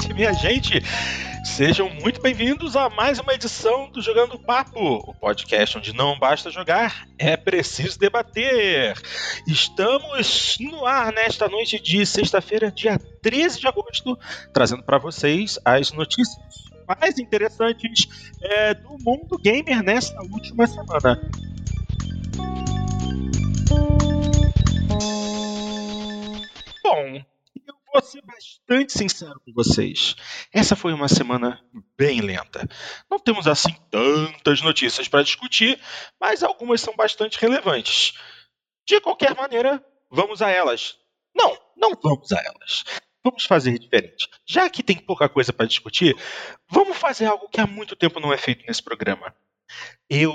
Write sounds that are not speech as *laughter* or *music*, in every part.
gente, minha gente. Sejam muito bem-vindos a mais uma edição do Jogando Papo, o podcast onde não basta jogar, é preciso debater. Estamos no ar nesta noite de sexta-feira, dia 13 de agosto, trazendo para vocês as notícias mais interessantes é, do mundo gamer nesta última semana. Bom, vou ser bastante sincero com vocês. Essa foi uma semana bem lenta. Não temos assim tantas notícias para discutir, mas algumas são bastante relevantes. De qualquer maneira, vamos a elas. Não, não vamos a elas. Vamos fazer diferente. Já que tem pouca coisa para discutir, vamos fazer algo que há muito tempo não é feito nesse programa. Eu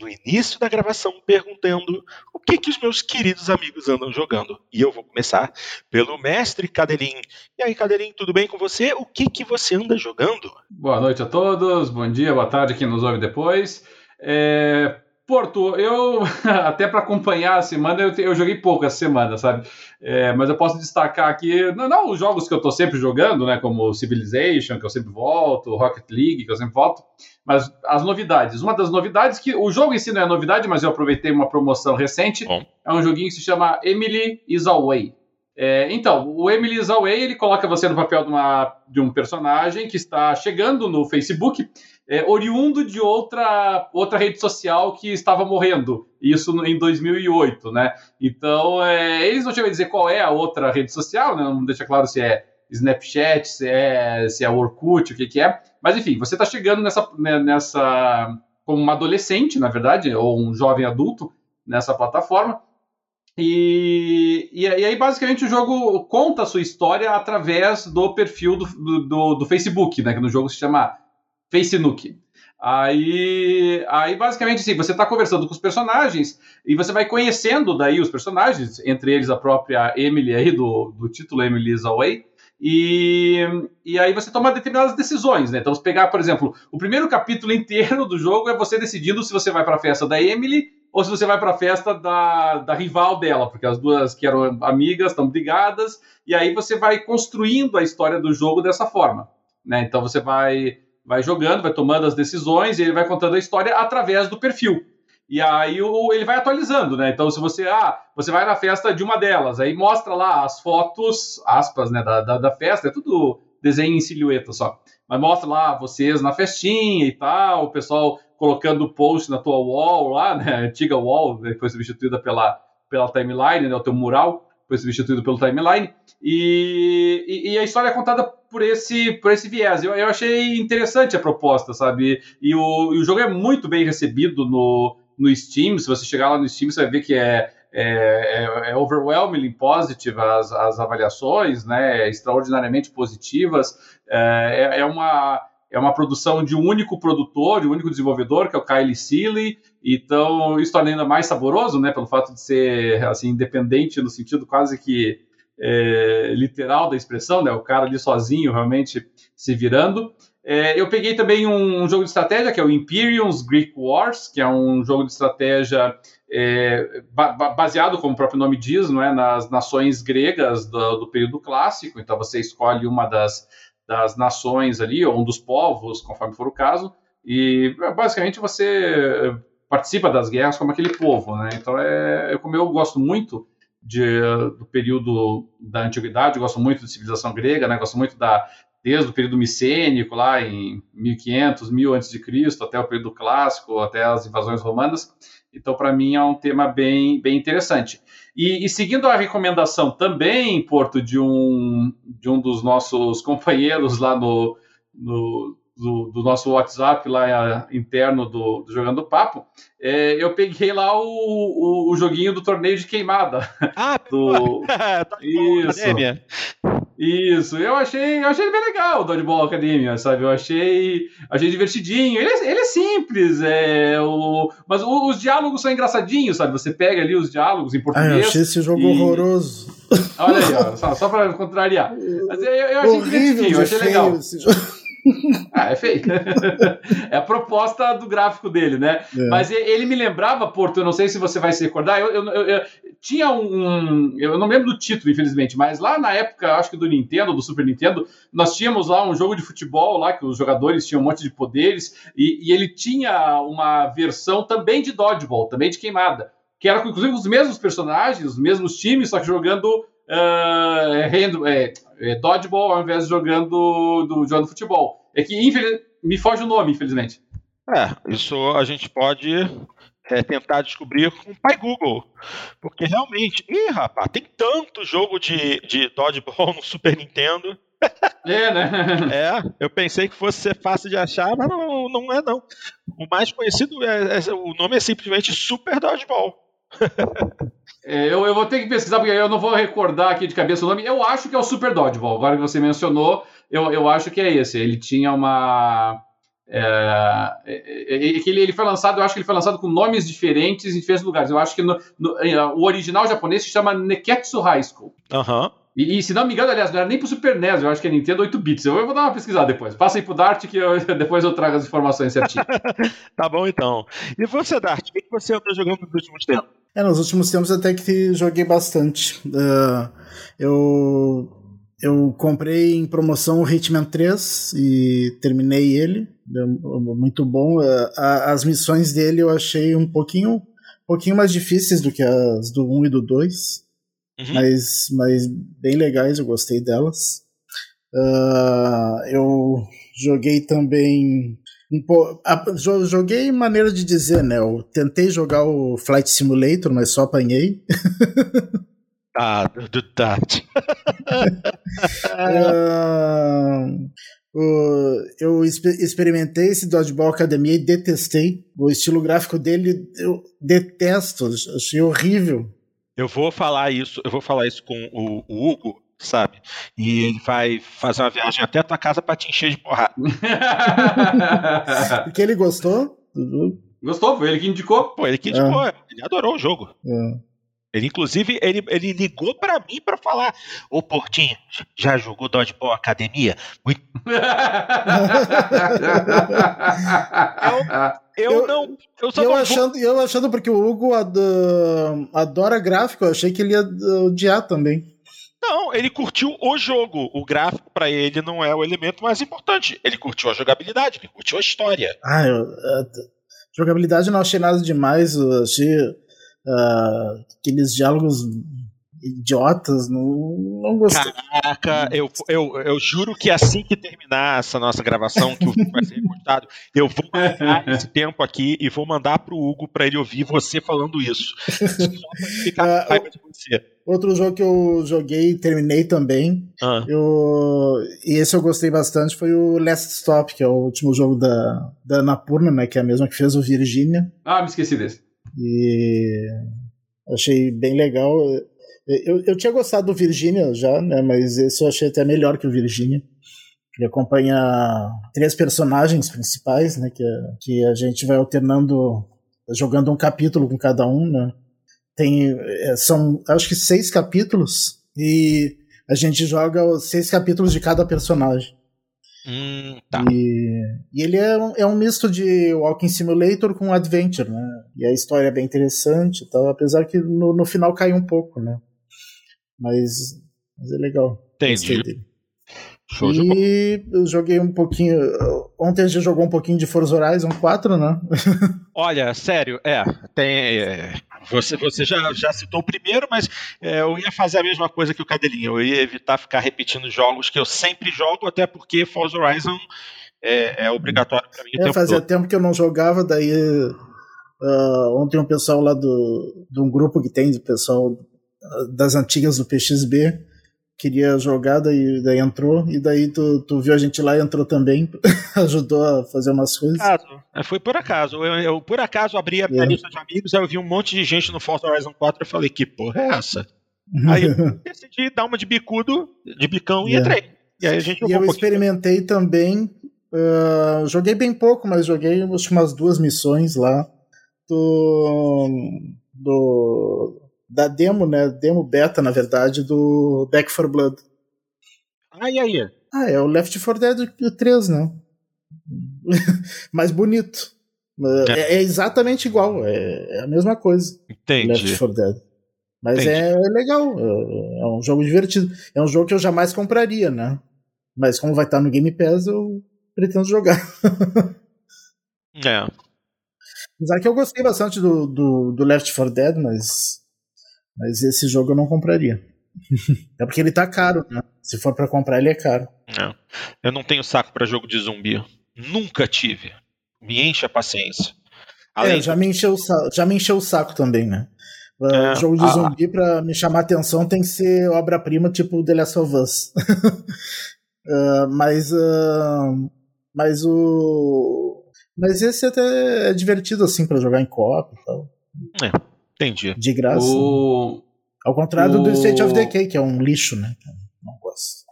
no início da gravação perguntando o que, que os meus queridos amigos andam jogando. E eu vou começar pelo mestre Cadelin. E aí, Cadelin, tudo bem com você? O que, que você anda jogando? Boa noite a todos, bom dia, boa tarde quem nos ouve depois. É, Porto, eu *laughs* até para acompanhar a semana, eu, eu, joguei pouco essa semana, sabe? É, mas eu posso destacar aqui, não, não, os jogos que eu estou sempre jogando, né? Como Civilization, que eu sempre volto, Rocket League, que eu sempre volto, mas as novidades. Uma das novidades que o jogo em si não é novidade, mas eu aproveitei uma promoção recente. Bom. É um joguinho que se chama Emily is Away. É, então, o Emily is Away ele coloca você no papel de, uma, de um personagem que está chegando no Facebook é, oriundo de outra, outra rede social que estava morrendo, isso em 2008, né? Então, é, eles não chegam a dizer qual é a outra rede social, né? não deixa claro se é Snapchat, se é, se é Orkut, o que, que é, mas enfim, você está chegando nessa, né, nessa, como uma adolescente, na verdade, ou um jovem adulto nessa plataforma, e, e, aí, basicamente, o jogo conta a sua história através do perfil do, do, do Facebook, né? Que no jogo se chama Facebook. Aí, aí basicamente, assim, você está conversando com os personagens e você vai conhecendo daí os personagens, entre eles a própria Emily aí, do, do título Emily's Away, e, e aí você toma determinadas decisões, né? Então, se pegar, por exemplo, o primeiro capítulo inteiro do jogo é você decidindo se você vai para a festa da Emily ou se você vai para a festa da, da rival dela, porque as duas que eram amigas estão brigadas, e aí você vai construindo a história do jogo dessa forma, né? Então você vai vai jogando, vai tomando as decisões e ele vai contando a história através do perfil. E aí o, ele vai atualizando, né? Então, se você, ah, você vai na festa de uma delas, aí mostra lá as fotos, aspas, né, da, da, da festa, é tudo desenho em silhueta só. Mas mostra lá vocês na festinha e tal, o pessoal colocando post na tua wall lá, né? Antiga wall, né, que foi substituída pela, pela timeline, né? O teu mural foi substituído pelo timeline. E, e, e, a história é contada por esse, por esse viés. Eu, eu achei interessante a proposta, sabe? E o, e o jogo é muito bem recebido no, no Steam. Se você chegar lá no Steam, você vai ver que é, é, é, é overwhelmingly positive as, as avaliações, né? Extraordinariamente positivas. É, é, é uma é uma produção de um único produtor, de um único desenvolvedor, que é o Kyle Seeley. Então, isso torna ainda mais saboroso, né? Pelo fato de ser assim independente no sentido quase que é, literal da expressão, né? O cara ali sozinho realmente se virando. É, eu peguei também um, jogo de estratégia que é o Imperium's Greek Wars, que é um jogo de estratégia é, ba baseado, como o próprio nome diz, não é, nas nações gregas do, do, período clássico. Então você escolhe uma das, das nações ali, ou um dos povos, conforme for o caso, e basicamente você participa das guerras como aquele povo, né? Então é, como eu gosto muito de, do período da antiguidade, gosto muito da civilização grega, né? Gosto muito da desde o período micênico lá em 1500, 1000 antes de Cristo, até o período clássico, até as invasões romanas. Então, para mim, é um tema bem, bem interessante. E, e, seguindo a recomendação também, Porto, de um, de um dos nossos *laughs* companheiros lá no, no do, do, nosso WhatsApp lá interno do, do Jogando Papo, é, eu peguei lá o, o, o, joguinho do torneio de queimada. Ah, *laughs* do... *laughs* tá Isso. Isso, eu achei, eu achei bem legal o Dodgeball Academia, sabe? Eu achei, achei divertidinho. Ele é, ele é simples, é, o, mas o, os diálogos são engraçadinhos, sabe? Você pega ali os diálogos em português. Ah, eu achei esse jogo e... horroroso. Olha aí, ó, só, só para contrariar. Mas eu, eu achei Horrível divertidinho, eu achei legal. Esse jogo. *laughs* Ah, é feio. é a proposta do gráfico dele, né? É. Mas ele me lembrava, Porto, eu não sei se você vai se recordar, eu, eu, eu, tinha um. Eu não lembro do título, infelizmente, mas lá na época, acho que do Nintendo, do Super Nintendo, nós tínhamos lá um jogo de futebol lá que os jogadores tinham um monte de poderes e, e ele tinha uma versão também de dodgeball, também de queimada, que era inclusive os mesmos personagens, os mesmos times, só que jogando uh, hand, é, é, dodgeball ao invés de jogando, do, jogando futebol. É que infeliz... me foge o nome, infelizmente. É, isso a gente pode é, tentar descobrir com o pai Google. Porque realmente, ih, rapaz, tem tanto jogo de, de dodgeball *laughs* no Super Nintendo. É, né? *laughs* é, eu pensei que fosse ser fácil de achar, mas não, não é não. O mais conhecido é, é o nome é simplesmente Super Dodgeball. *laughs* é, eu, eu vou ter que pesquisar, porque eu não vou recordar aqui de cabeça o nome. Eu acho que é o Super Dodgeball. Agora que você mencionou, eu, eu acho que é esse. Ele tinha uma é, é, é, ele, ele foi lançado, eu acho que ele foi lançado com nomes diferentes em diferentes lugares. Eu acho que no, no, o original japonês se chama Neketsu High School. Uhum. E, e, se não me engano, aliás, não era nem pro Super NES, eu acho que é Nintendo 8 bits. Eu, eu vou dar uma pesquisada depois. Passa aí pro Dart que eu, *laughs* depois eu trago as informações certinho. *laughs* tá bom então. E você, Dart, o que você andou jogando nos últimos tempos? É, nos últimos tempos até que joguei bastante. Uh, eu eu comprei em promoção o Hitman 3 e terminei ele. Muito bom. É, as missões dele eu achei um pouquinho, um pouquinho mais difíceis do que as do 1 e do 2. Uhum. Mas, mas bem legais, eu gostei delas. Uh, eu joguei também. Joguei maneira de dizer, né? Eu tentei jogar o Flight Simulator, mas só apanhei. *laughs* Ah, do Tati. *laughs* uh, uh, eu experimentei esse Dodgeball Academia e detestei. O estilo gráfico dele eu detesto, achei horrível. Eu vou falar isso, eu vou falar isso com o, o Hugo, sabe? E ele vai fazer uma viagem até a tua casa para te encher de porrada. *laughs* Porque ele gostou? Gostou, foi ele que indicou. Pô, ele que indicou, é. ele adorou o jogo. É. Ele, inclusive, ele, ele ligou para mim para falar: Ô Portinho, já jogou Dodgeball Academia? Muito... *laughs* eu, eu, eu, não. Eu, só eu não achando, vou... eu achando porque o Hugo adora gráfico, eu achei que ele ia odiar também. Não, ele curtiu o jogo. O gráfico para ele não é o elemento mais importante. Ele curtiu a jogabilidade, ele curtiu a história. Ah, eu, a, jogabilidade eu não achei nada demais. Eu achei uh, aqueles diálogos idiotas, não, não gostei. Caraca, eu, eu, eu juro que assim que terminar essa nossa gravação, que o vídeo vai ser repostado, eu vou pegar esse tempo aqui e vou mandar pro Hugo para ele ouvir você falando isso. Só pra ficar com raiva de você. Outro jogo que eu joguei e terminei também, ah. eu, e esse eu gostei bastante, foi o Last Stop, que é o último jogo da, da Anapurna, né, que é a mesma que fez o Virginia. Ah, me esqueci desse. E achei bem legal. Eu, eu tinha gostado do Virginia já, né? Mas esse eu achei até melhor que o Virginia. Ele acompanha três personagens principais, né? Que, que a gente vai alternando, jogando um capítulo com cada um, né? Tem, é, são, acho que seis capítulos e a gente joga seis capítulos de cada personagem. Hum, tá. E, e ele é um, é um misto de Walking Simulator com Adventure, né? E a história é bem interessante tal, apesar que no, no final cai um pouco, né? Mas, mas é legal. Entendi. Show e eu joguei um pouquinho. Ontem a gente jogou um pouquinho de Forza Horizon 4, né? *laughs* Olha, sério, é. Tem, é, você, você já, já citou o primeiro, mas é, eu ia fazer a mesma coisa que o Cadelinho. Eu ia evitar ficar repetindo jogos que eu sempre jogo, até porque Forza Horizon é, é obrigatório para mim. É, fazia todo. tempo que eu não jogava, daí. Uh, ontem um pessoal lá do, de um grupo que tem, do pessoal das antigas do PXB, queria jogar, daí, daí entrou, e daí tu, tu viu a gente lá e entrou também, *laughs* ajudou a fazer umas coisas. Caso. É, foi por acaso. Eu, eu por acaso abri a minha é. lista de amigos, aí eu vi um monte de gente no Forza Horizon 4 e falei, que porra é essa? aí eu *laughs* decidi dar uma de bicudo, de bicão e entrei. E aí a gente E eu um experimentei também. Uh, joguei bem pouco, mas joguei acho, umas duas missões lá do, do da demo, né? Demo beta, na verdade, do Back 4 Blood. Ah, e aí? Ah, é o Left 4 Dead 3, né? *laughs* Mais bonito. É. é. é, exatamente igual, é, é, a mesma coisa. Entendi. Left 4 Dead. Mas é, é, legal, é, é um jogo divertido. É um jogo que eu jamais compraria, né? Mas como vai estar no Game Pass, eu pretendo jogar. *laughs* é. Apesar que eu gostei bastante do, do, do, Left 4 Dead, mas, mas esse jogo eu não compraria. *laughs* é porque ele tá caro, né? Se for para comprar, ele é caro. É. Eu não tenho saco para jogo de zumbi. Nunca tive. Me enche a paciência. É, Além é, já, me encheu, já me encheu o saco também, né? Uh, é, jogo de zumbi, pra me chamar atenção, tem que ser obra-prima tipo The Last of Us. uh, *laughs* mas. Uh, mas o. Mas esse até é divertido assim para jogar em copo e tal. É, entendi. De graça. O... Ao contrário o... do State of Decay, que é um lixo, né? Não gosto.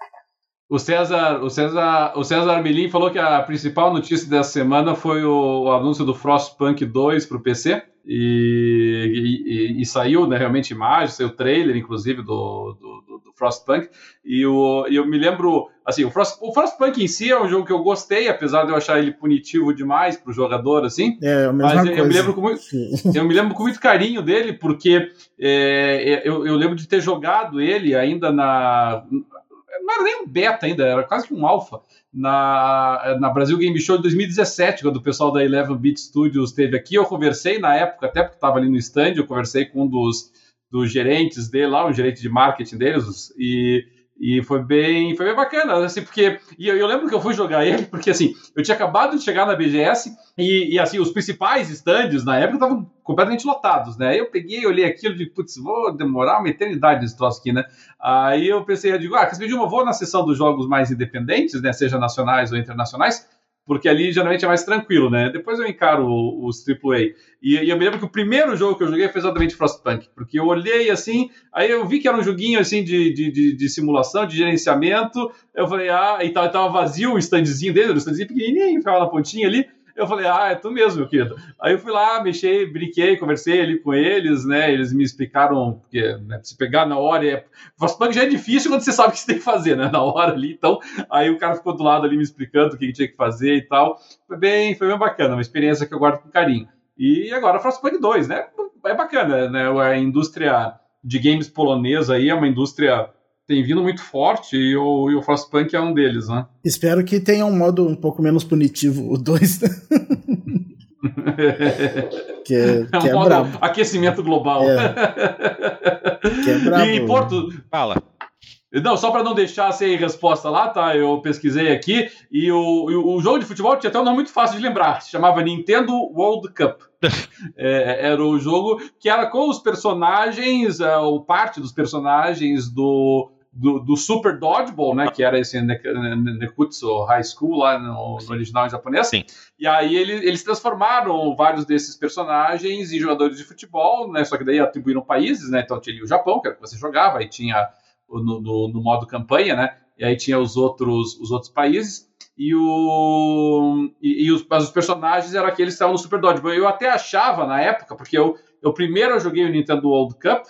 O César, o César, o César Armelin falou que a principal notícia dessa semana foi o, o anúncio do Frostpunk 2 para o PC. E, e, e, saiu né, realmente imagem, saiu trailer, inclusive, do, do, do Frostpunk. E o, eu me lembro, assim, o, Frost, o Frostpunk em si é um jogo que eu gostei, apesar de eu achar ele punitivo demais para o jogador, assim. É, a mesma mas coisa. Eu, me lembro com muito, *laughs* eu me lembro com muito carinho dele, porque é, eu, eu lembro de ter jogado ele ainda na não era nem um beta ainda, era quase que um alfa, na, na Brasil Game Show de 2017, quando o pessoal da Eleven Beat Studios esteve aqui. Eu conversei na época, até porque estava ali no stand, eu conversei com um dos, dos gerentes dele lá, um gerente de marketing deles, e e foi bem, foi bem bacana, assim, porque. E eu, eu, lembro que eu fui jogar *laughs* ele, porque assim, eu tinha acabado de chegar na BGS e, e assim, os principais stands na época estavam completamente lotados, né? Eu peguei, olhei aquilo e putz, vou demorar uma eternidade nesse troço aqui, né? Aí eu pensei, eu digo, ah, quer saber de uma, vou na sessão dos jogos mais independentes, né? Seja nacionais ou internacionais porque ali geralmente é mais tranquilo, né? Depois eu encaro os AAA. E, e eu me lembro que o primeiro jogo que eu joguei foi exatamente Frostpunk, porque eu olhei assim, aí eu vi que era um joguinho assim de, de, de, de simulação, de gerenciamento. Eu falei, ah, e tava, vazio o standzinho dele, o standzinho pequenininho, ficava na pontinha ali. Eu falei, ah, é tu mesmo, meu querido. Aí eu fui lá, mexei, brinquei, conversei ali com eles, né? Eles me explicaram, porque né, se pegar na hora, é... Frostpunk já é difícil quando você *laughs* sabe o que você tem que fazer, né? Na hora ali. Então, aí o cara ficou do lado ali me explicando o que tinha que fazer e tal. Foi bem, foi bem bacana, uma experiência que eu guardo com carinho. E agora Frostpunk 2, né? É bacana, né? A indústria de games polonesa aí é uma indústria tem vindo muito forte e o, e o Frostpunk é um deles, né? *laughs* Espero que tenha um modo um pouco menos punitivo, o 2. *laughs* que é, que é, um brabo. Aquecimento global. É. *laughs* que é brabo. E Porto. Fala. Não, só para não deixar sem resposta lá, tá? Eu pesquisei aqui e o, o jogo de futebol tinha até um nome muito fácil de lembrar. Se chamava Nintendo World Cup. é, era o jogo que era com os personagens, uh, ou parte dos personagens do do, do, Super Dodgeball, né? Que era esse Nekutsu High School lá no, no original em japonês. Sim. E aí ele, eles transformaram vários desses personagens em jogadores de futebol, né? Só que daí atribuíram países, né? Então tinha o Japão, que era o que você jogava, aí tinha no, no, no, modo campanha, né? E aí tinha os outros, os outros países. E, o, e, e os, mas os personagens eram aqueles que estavam no Super Dodgeball. Eu até achava na época, porque eu, eu primeiro joguei o Nintendo World Cup,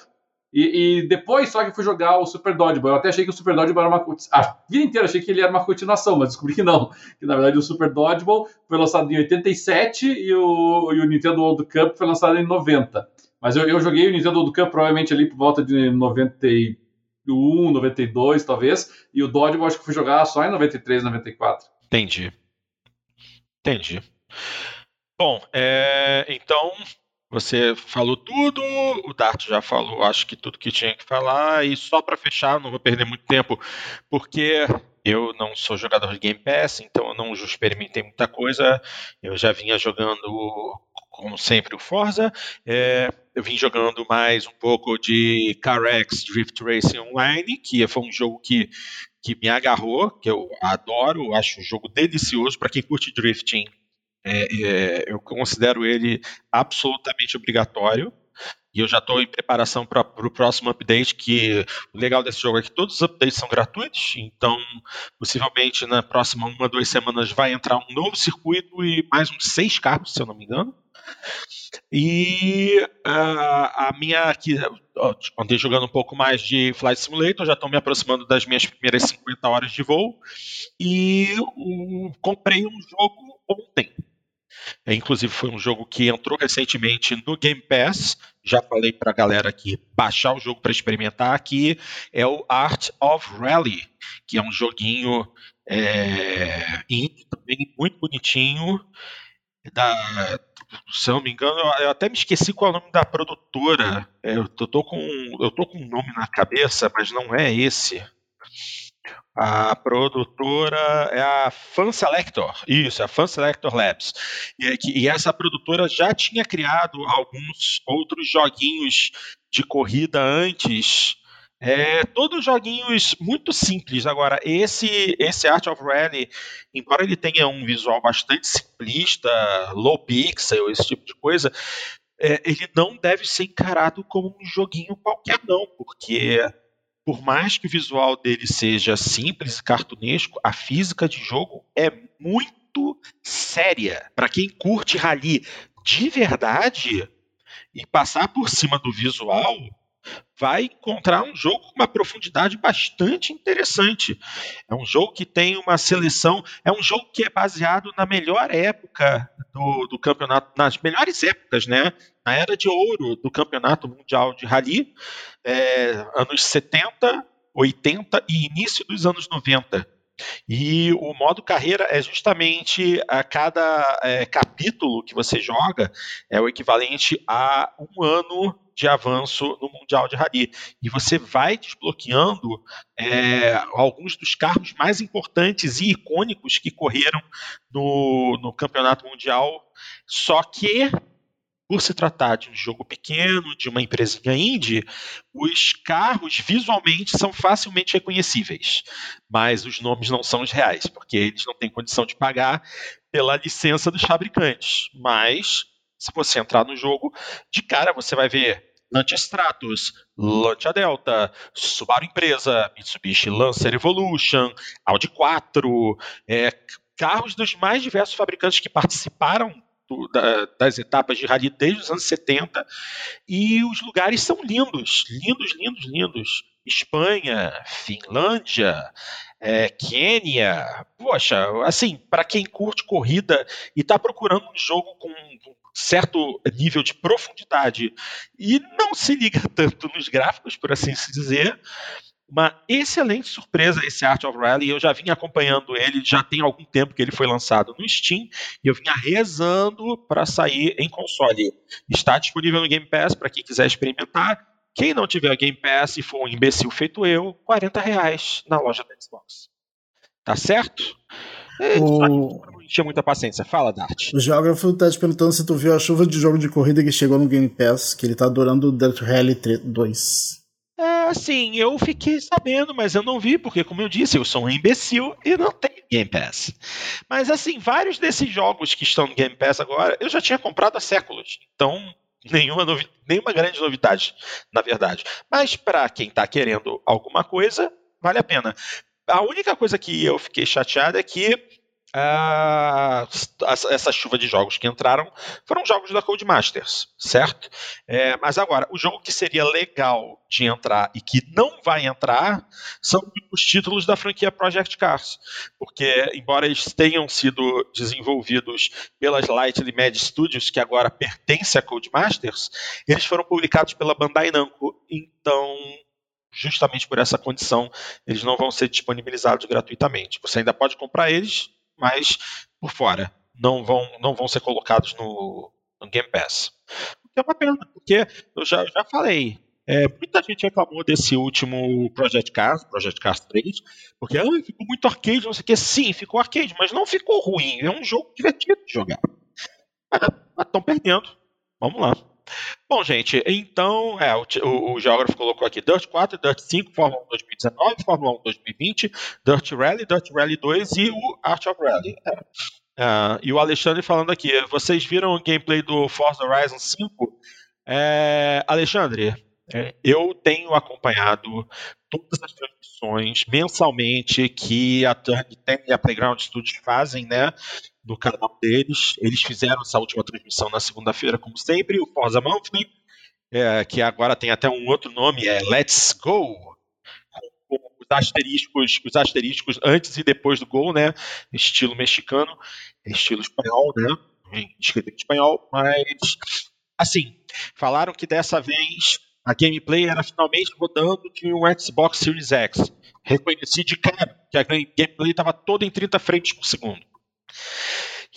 e, e, depois só que fui jogar o Super Dodgeball. Eu até achei que o Super Dodgeball era uma. A vida inteira achei que ele era uma continuação, mas descobri que não. Que na verdade o Super Dodgeball foi lançado em 87 e o, e o Nintendo World Cup foi lançado em 90. Mas eu, eu joguei o Nintendo World Cup provavelmente ali por volta de 91, 92 talvez. E o Dodgeball acho que fui jogar só em 93, 94. Entendi. Entendi. Bom, é, então você falou tudo, o Dart já falou, acho que tudo que tinha que falar, e só para fechar, não vou perder muito tempo, porque eu não sou jogador de Game Pass, então eu não experimentei muita coisa. Eu já vinha jogando, como sempre, o Forza. É, eu vim jogando mais um pouco de CarX Drift Racing Online, que foi um jogo que, que me agarrou, que eu adoro, acho um jogo delicioso para quem curte drifting é, é, eu considero ele absolutamente obrigatório. E eu já estou em preparação para o próximo update, que o legal desse jogo é que todos os updates são gratuitos, então possivelmente na próxima uma, duas semanas vai entrar um novo circuito e mais uns seis carros, se eu não me engano. E uh, a minha aqui, ontem jogando um pouco mais de Flight Simulator, já estou me aproximando das minhas primeiras 50 horas de voo. E comprei um jogo ontem é, inclusive foi um jogo que entrou recentemente no Game Pass, já falei para a galera aqui baixar o jogo para experimentar aqui, é o Art of Rally, que é um joguinho é, também muito bonitinho. Da, se eu não me engano, eu, até me esqueci qual é o nome da produtora. É, eu, tô com, eu tô com um nome na cabeça, mas não é esse. A produtora é a Fan Selector, isso, é a Fan Selector Labs. E, e, essa produtora já tinha criado alguns outros joguinhos de corrida antes. É, todos joguinhos muito simples. Agora, esse, esse Art of Rally, embora ele tenha um visual bastante simplista, low pixel, esse tipo de coisa, é, ele não deve ser encarado como um joguinho qualquer, não, porque por mais que o visual dele seja simples e cartunesco, a física de jogo é muito séria. Para quem curte rally de verdade e passar por cima do visual, vai encontrar um jogo com uma profundidade bastante interessante. É um jogo que tem uma seleção, é um jogo que é baseado na melhor época do, do campeonato, nas melhores épocas, né? Na era de ouro do campeonato mundial de rally, é, anos 70, 80 e início dos anos 90. E o modo carreira é justamente a cada é, capítulo que você joga é o equivalente a um ano de avanço no Mundial de Rally. E você vai desbloqueando é, alguns dos carros mais importantes e icônicos que correram no, no Campeonato Mundial. Só que por se tratar de um jogo pequeno, de uma empresinha indie, os carros visualmente são facilmente reconhecíveis, mas os nomes não são os reais, porque eles não têm condição de pagar pela licença dos fabricantes. Mas, se você entrar no jogo, de cara você vai ver Lancia Stratos, Lancia Delta, Subaru Empresa, Mitsubishi Lancer Evolution, Audi 4, é, carros dos mais diversos fabricantes que participaram do, da, das etapas de rally desde os anos 70. E os lugares são lindos, lindos, lindos, lindos. Espanha, Finlândia, é, Quênia. Poxa, assim, para quem curte corrida e está procurando um jogo com certo nível de profundidade e não se liga tanto nos gráficos, por assim se dizer, uma excelente surpresa esse Art of Rally. Eu já vinha acompanhando ele, já tem algum tempo que ele foi lançado no Steam, e eu vinha rezando para sair em console. Está disponível no Game Pass para quem quiser experimentar. Quem não tiver Game Pass e for um imbecil feito eu, 40 reais na loja da Xbox. Tá certo? É, o... Não tinha muita paciência. Fala, Dart. O geógrafo tá te perguntando se tu viu a chuva de jogo de corrida que chegou no Game Pass, que ele tá adorando o Dirt Rally 2. É, assim, eu fiquei sabendo, mas eu não vi, porque, como eu disse, eu sou um imbecil e não tenho Game Pass. Mas, assim, vários desses jogos que estão no Game Pass agora, eu já tinha comprado há séculos. Então, nenhuma, novi nenhuma grande novidade, na verdade. Mas, para quem está querendo alguma coisa, vale a pena. A única coisa que eu fiquei chateado é que ah, essa chuva de jogos que entraram foram jogos da Codemasters, certo? É, mas agora, o jogo que seria legal de entrar e que não vai entrar são os títulos da franquia Project Cars, porque embora eles tenham sido desenvolvidos pelas Lightly Mad Studios, que agora pertence a Codemasters, eles foram publicados pela Bandai Namco, então justamente por essa condição, eles não vão ser disponibilizados gratuitamente. Você ainda pode comprar eles mas por fora. Não vão, não vão ser colocados no, no Game Pass. O que é uma pena, porque eu já, já falei. É, muita gente reclamou desse último Project Cars, Project Cars 3, porque ah, ficou muito arcade, não sei o que. Sim, ficou arcade, mas não ficou ruim. É um jogo divertido de jogar. Mas estão perdendo. Vamos lá. Bom, gente, então é, o, o, geógrafo colocou aqui Dirt 4, Dirt 5, Fórmula 1 2019, Fórmula 1 2020, Dirt Rally, Dirt Rally 2 e o Art of Rally. É. E o Alexandre falando aqui, vocês viram o gameplay do Forza Horizon 5? É, Alexandre, é, eu tenho acompanhado todas as transmissões mensalmente que a Turn e a Playground Studios fazem, né? No canal deles. Eles fizeram essa última transmissão na segunda-feira, como sempre, o Forza Monthly, é, que agora tem até um outro nome, é Let's Go, com, os asteriscos, os asteriscos antes e depois do gol, né? Estilo mexicano, estilo espanhol, né? Escrito em espanhol, mas assim, falaram que dessa vez a gameplay era finalmente rodando de um Xbox Series X. Reconheci de cara que a gameplay estava toda em 30 frames por segundo.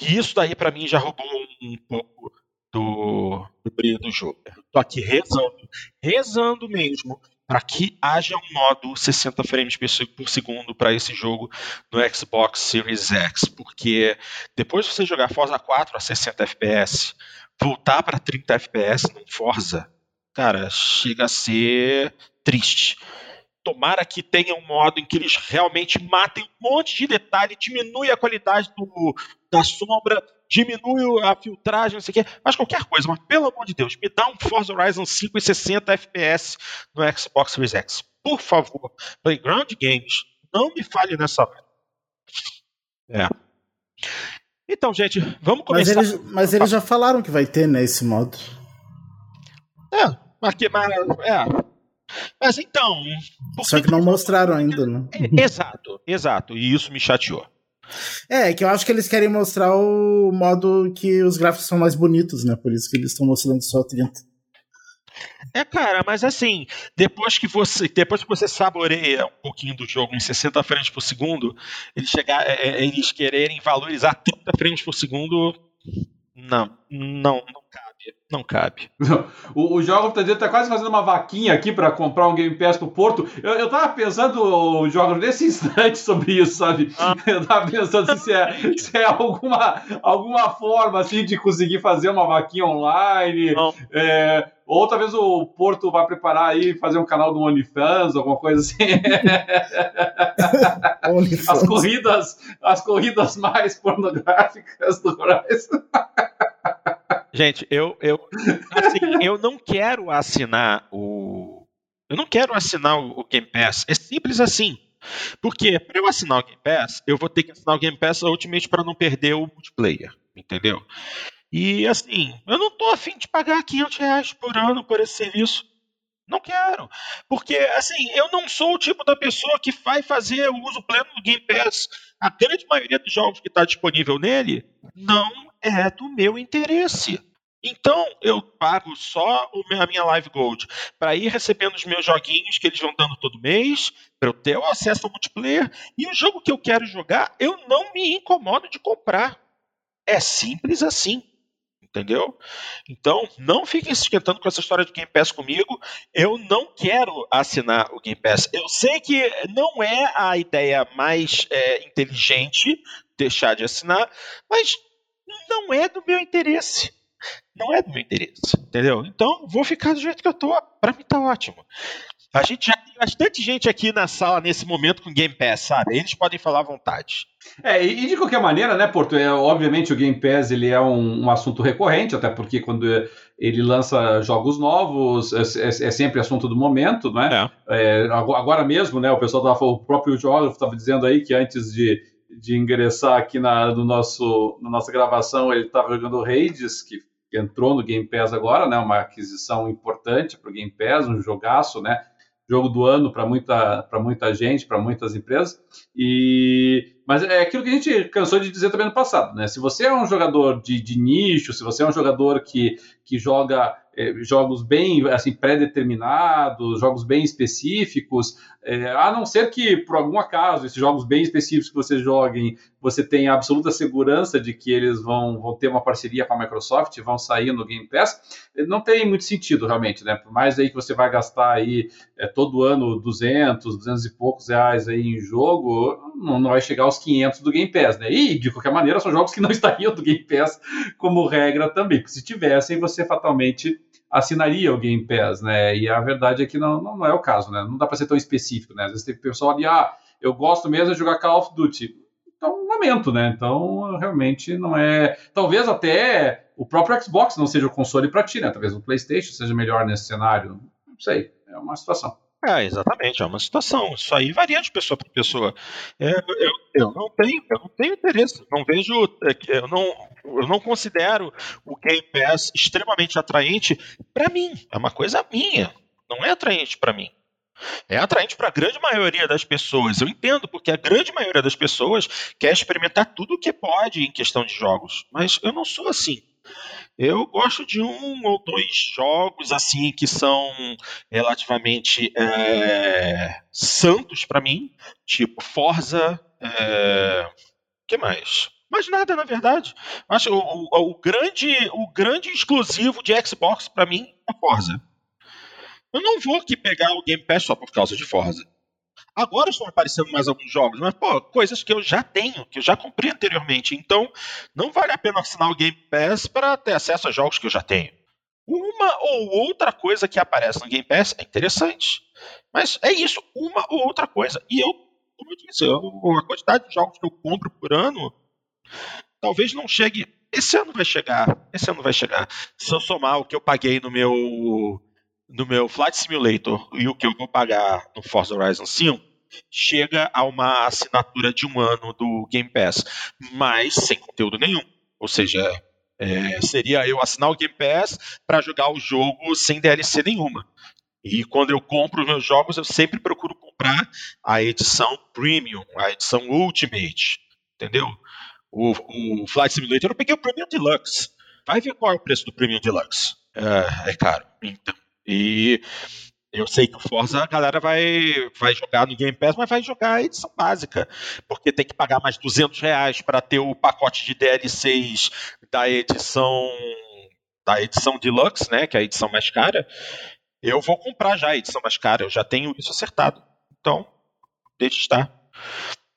E isso daí para mim já roubou um pouco do, do brilho do jogo. Tô aqui rezando, rezando mesmo, para que haja um modo 60 frames por segundo para esse jogo no Xbox Series X, porque depois de você jogar Forza 4 a 60 FPS, voltar para 30 FPS no Forza, cara, chega a ser triste. Tomara que tenha um modo em que eles realmente matem um monte de detalhe, diminui a qualidade do, da sombra, diminui a filtragem, não sei o quê, mas qualquer coisa, mas pelo amor de Deus, me dá um Forza Horizon 5 e 60 FPS no Xbox Series X. Por favor, Playground Games, não me falhe nessa hora. É. Então, gente, vamos começar. Mas eles, mas eles já falaram que vai ter, né, esse modo. É, mas, mas é, mas então. Só que não mostraram ainda, né? É, exato, exato. E isso me chateou. É, que eu acho que eles querem mostrar o modo que os gráficos são mais bonitos, né? Por isso que eles estão mostrando só 30. É, cara, mas assim, depois que você, depois que você saboreia um pouquinho do jogo em 60 frames por segundo, eles chegar, é, é, eles quererem valorizar 30 frames por segundo, não, não, não não cabe. O, o Jogo tá quase fazendo uma vaquinha aqui para comprar um Game Pass pro Porto. Eu, eu tava pensando, o nesse *laughs* instante sobre isso, sabe? Ah. Eu tava pensando se é, se é alguma, alguma forma assim de conseguir fazer uma vaquinha online. É, ou talvez o Porto vai preparar aí fazer um canal do OnlyFans, alguma coisa assim. *laughs* as corridas, as corridas mais pornográficas do Horizon. *laughs* Gente, eu, eu, assim, eu não quero assinar o. Eu não quero assinar o Game Pass. É simples assim. Porque para eu assinar o Game Pass, eu vou ter que assinar o Game Pass Ultimate para não perder o multiplayer. Entendeu? E assim, eu não tô afim de pagar 500 reais por ano por esse serviço. Não quero. Porque, assim, eu não sou o tipo da pessoa que vai fazer o uso pleno do Game Pass. A grande maioria dos jogos que está disponível nele não é do meu interesse. Então eu pago só a minha Live Gold para ir recebendo os meus joguinhos que eles vão dando todo mês, para eu ter o acesso ao multiplayer. E o jogo que eu quero jogar, eu não me incomodo de comprar. É simples assim. Entendeu? Então, não fiquem se esquentando com essa história de Game Pass comigo. Eu não quero assinar o Game Pass. Eu sei que não é a ideia mais é, inteligente deixar de assinar, mas não é do meu interesse. Não é do meu interesse, entendeu? Então, vou ficar do jeito que eu tô. Pra mim tá ótimo. A gente já tem bastante gente aqui na sala nesse momento com Game Pass, sabe? Eles podem falar à vontade. É, e de qualquer maneira, né, Porto? É, obviamente o Game Pass ele é um, um assunto recorrente, até porque quando ele lança jogos novos é, é, é sempre assunto do momento, né? É. é agora mesmo, né? O pessoal tava, o próprio Jorge estava dizendo aí que antes de de ingressar aqui na, no nosso, na nossa gravação, ele estava jogando Raids, que, entrou no Game Pass agora, né? Uma aquisição importante para o Game Pass, um jogaço, né? Jogo do ano para muita, muita gente, para muitas empresas. E mas é aquilo que a gente cansou de dizer também no passado, né? Se você é um jogador de, de nicho, se você é um jogador que, que joga jogos bem assim pré-determinados, jogos bem específicos, é, a não ser que por algum acaso esses jogos bem específicos que você joguem, você tenha absoluta segurança de que eles vão, vão ter uma parceria com a Microsoft, vão sair no Game Pass, não tem muito sentido realmente, né? Por mais aí que você vai gastar aí é, todo ano 200, 200 e poucos reais aí em jogo, não, não vai chegar aos 500 do Game Pass, né? E de qualquer maneira são jogos que não *laughs* estariam do Game Pass como regra também, porque se tivessem você fatalmente assinaria o Game Pass, né? E a verdade é que não, não, não é o caso, né? Não dá para ser tão específico, né? Às vezes tem pessoal ali, ah, eu gosto mesmo de jogar Call of Duty. Então, lamento, né? Então, realmente não é. Talvez até o próprio Xbox não seja o console para ti, né? Talvez o PlayStation seja melhor nesse cenário. Não sei, é uma situação. É, exatamente, é uma situação. Isso aí varia de pessoa para pessoa. É, eu, eu, não tenho, eu não tenho interesse, não vejo, é, eu não, eu não considero o Game Pass extremamente atraente para mim. É uma coisa minha, não é atraente para mim. É atraente para a grande maioria das pessoas. Eu entendo, porque a grande maioria das pessoas quer experimentar tudo o que pode em questão de jogos. Mas eu não sou assim. Eu gosto de um ou dois jogos assim que são relativamente é, santos para mim, tipo Forza, é, que mais? Mas nada, na verdade. Acho o, o, o grande o grande exclusivo de Xbox para mim é Forza. Eu não vou aqui pegar o Game Pass só por causa de Forza. Agora estão aparecendo mais alguns jogos, mas, pô, coisas que eu já tenho, que eu já comprei anteriormente. Então, não vale a pena assinar o Game Pass para ter acesso a jogos que eu já tenho. Uma ou outra coisa que aparece no Game Pass é interessante. Mas é isso, uma ou outra coisa. E eu, como eu disse, eu, a quantidade de jogos que eu compro por ano talvez não chegue. Esse ano vai chegar. Esse ano vai chegar. Se eu somar o que eu paguei no meu no meu Flight Simulator e o que eu vou pagar no Forza Horizon 5, chega a uma assinatura de um ano do Game Pass, mas sem conteúdo nenhum. Ou seja, é, seria eu assinar o Game Pass para jogar o jogo sem DLC nenhuma. E quando eu compro os meus jogos, eu sempre procuro comprar a edição Premium, a edição Ultimate. Entendeu? O, o Flight Simulator eu peguei o Premium Deluxe. Vai ver qual é o preço do Premium Deluxe. É, é caro. Então, e eu sei que o Forza a galera vai, vai jogar no Game Pass, mas vai jogar a edição básica, porque tem que pagar mais 200 reais para ter o pacote de DLCs da edição da edição Deluxe, né, que é a edição mais cara. Eu vou comprar já a edição mais cara, eu já tenho isso acertado. Então, deixa estar.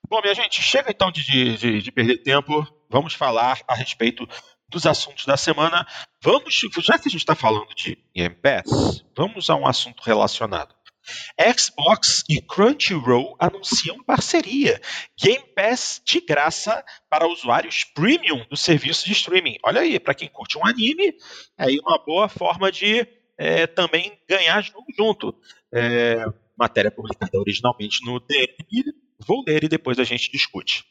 Bom, minha gente, chega então de, de, de perder tempo. Vamos falar a respeito dos assuntos da semana. Vamos, já que a gente está falando de Game Pass, vamos a um assunto relacionado. Xbox e Crunchyroll anunciam parceria. Game Pass de graça para usuários premium do serviço de streaming. Olha aí, para quem curte um anime, é aí uma boa forma de é, também ganhar jogo junto. É, matéria publicada originalmente no DN. Vou ler e depois a gente discute.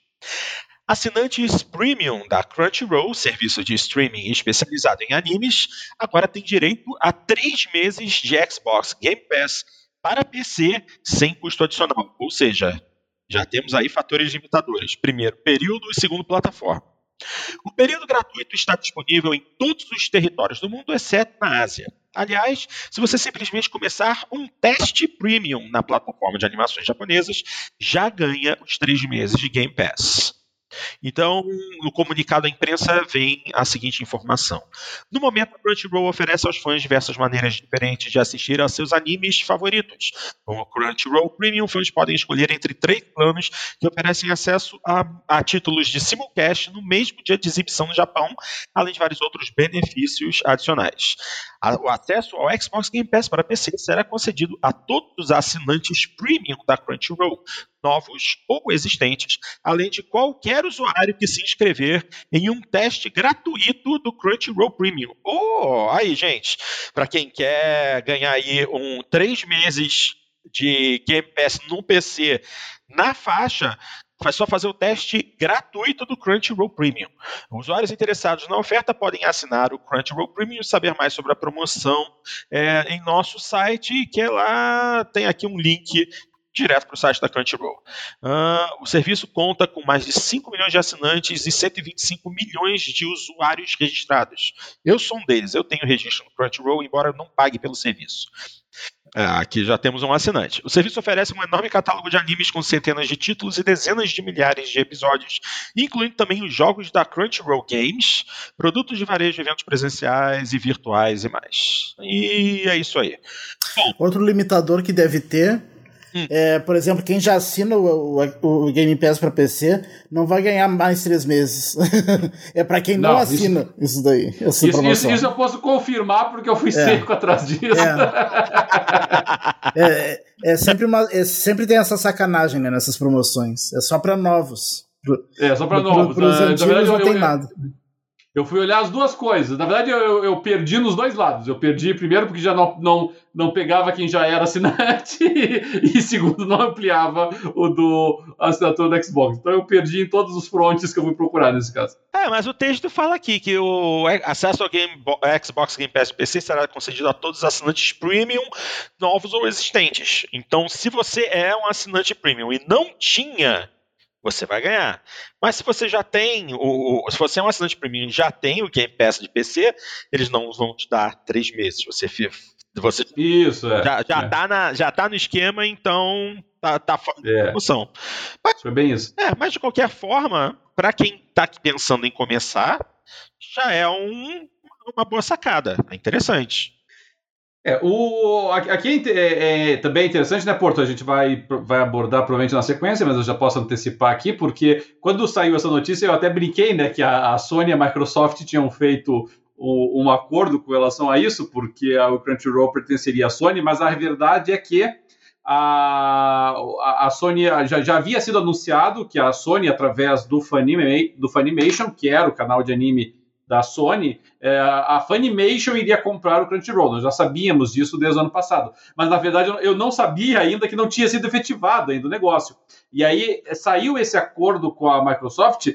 Assinantes premium da Crunchyroll, serviço de streaming especializado em animes, agora tem direito a três meses de Xbox Game Pass para PC sem custo adicional. Ou seja, já temos aí fatores limitadores. Primeiro, período e segundo, plataforma. O período gratuito está disponível em todos os territórios do mundo, exceto na Ásia. Aliás, se você simplesmente começar um teste premium na plataforma de animações japonesas, já ganha os três meses de Game Pass. Então, no comunicado à imprensa vem a seguinte informação. No momento, a Crunchyroll oferece aos fãs diversas maneiras diferentes de assistir a seus animes favoritos. Com o Crunchyroll Premium, fãs podem escolher entre três planos que oferecem acesso a, a títulos de simulcast no mesmo dia de exibição no Japão, além de vários outros benefícios adicionais. O acesso ao Xbox Game Pass para PC será concedido a todos os assinantes Premium da Crunchyroll, novos ou existentes, além de qualquer usuário que se inscrever em um teste gratuito do Crunchyroll Premium. Oh, aí, gente, para quem quer ganhar aí um três meses de Game Pass no PC na faixa, Faz só fazer o teste gratuito do Crunchyroll Premium. Usuários interessados na oferta podem assinar o Crunchyroll Premium e saber mais sobre a promoção é, em nosso site, que é lá tem aqui um link direto para o site da Crunchyroll. Uh, o serviço conta com mais de 5 milhões de assinantes e 125 milhões de usuários registrados. Eu sou um deles, eu tenho registro no Crunchyroll, embora não pague pelo serviço. É, aqui já temos um assinante. O serviço oferece um enorme catálogo de animes com centenas de títulos e dezenas de milhares de episódios, incluindo também os jogos da Crunchyroll Games, produtos de varejo, eventos presenciais e virtuais e mais. E é isso aí. Bom, Outro limitador que deve ter Hum. É, por exemplo, quem já assina o, o, o Game Pass para PC não vai ganhar mais três meses. *laughs* é para quem não, não assina isso, isso daí. Isso, isso, isso, eu posso confirmar porque eu fui é. seco atrás disso. É. é, é, sempre uma, é, sempre tem essa sacanagem né, nessas promoções. É só para novos. é, só para novos. Para os antigos verdade, não eu, tem eu, nada. Eu fui olhar as duas coisas. Na verdade, eu, eu, perdi nos dois lados. Eu perdi, primeiro, porque já não, não, não pegava quem já era assinante, *laughs* e, segundo, não ampliava o do assinatura do Xbox. Então eu perdi em todos os frontes que eu fui procurar nesse caso. É, mas o texto fala aqui que o acesso ao Game, Xbox Game Pass PC será concedido a todos os assinantes premium, novos ou existentes. Então, se você é um assinante premium e não tinha você vai ganhar. Mas se você já tem, o, o se você é um assinante premium e já tem o Game Pass de PC, eles não vão te dar três meses. Você, você Isso, é. já, já, é. Tá na, já tá no esquema, então tá, tá fora É. promoção. Mas, Foi bem isso. é, mas de qualquer forma, para quem tá pensando em começar, já é um, uma boa sacada. É interessante. É, o, aqui é, é- é também interessante, né, Porto? A gente vai, vai abordar provavelmente na sequência, mas eu já posso antecipar aqui, porque quando saiu essa notícia, eu até brinquei, né, que a, a Sony e a Microsoft tinham feito o- um acordo com relação a isso, porque a- o Crunchyroll pertenceria à Sony, mas a verdade é que a, a, a Sony já, já havia sido anunciado que a Sony, através do, do Funimation, que era o canal de anime da Sony, é, a Funimation iria comprar o Crunchyroll. Nós já sabíamos disso desde o ano passado. Mas, na verdade, eu não sabia ainda que não tinha sido efetivado ainda o negócio. E aí saiu esse acordo com a Microsoft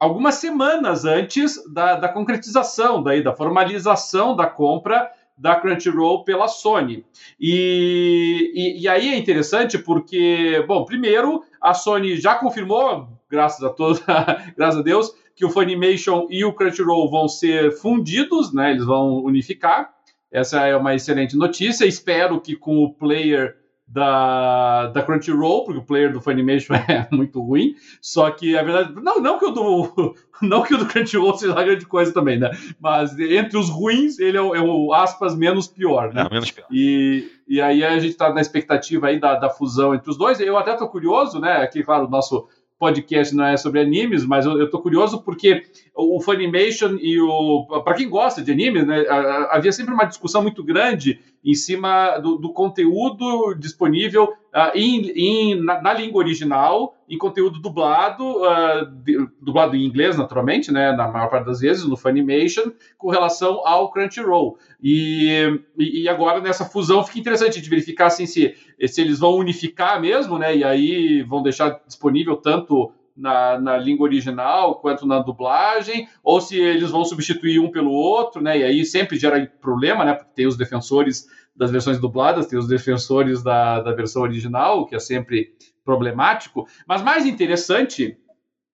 algumas semanas antes da, da concretização, daí, da formalização da compra da Crunchyroll pela Sony. E, e, e, aí é interessante porque, bom, primeiro, a Sony já confirmou, graças a todos, *laughs* graças a Deus, que o Funimation e o Crunchyroll vão ser fundidos, né? Eles vão unificar. Essa é uma excelente notícia. Espero que com o player da, da Crunchyroll, porque o player do Funimation *laughs* é muito ruim. Só que a verdade. Não, não que o do. *laughs* Não que o do Crunchyroll seja uma grande coisa também, né? Mas entre os ruins, ele é o, é o aspas menos pior, né? Não, menos pior. E, e aí a gente tá na expectativa aí da, da fusão entre os dois. Eu até tô curioso, né? Aqui, claro, o nosso podcast não é sobre animes, mas eu, tô curioso porque o Funimation e o. Para quem gosta de animes, né? Havia sempre uma discussão muito grande em cima do, do conteúdo disponível uh, em, na, na, língua original, em conteúdo dublado, uh, de, dublado em inglês, naturalmente, né, na maior parte das vezes, no Funimation, com relação ao Crunchyroll. E, e agora, nessa fusão, fica interessante de verificar assim, se, se eles vão unificar mesmo, né, e aí vão deixar disponível tanto na, na, língua original quanto na dublagem, ou se eles vão substituir um pelo outro, né? E aí sempre gera problema, né? Porque tem os defensores das versões dubladas, tem os defensores da, da versão original, o que é sempre problemático. Mas mais interessante,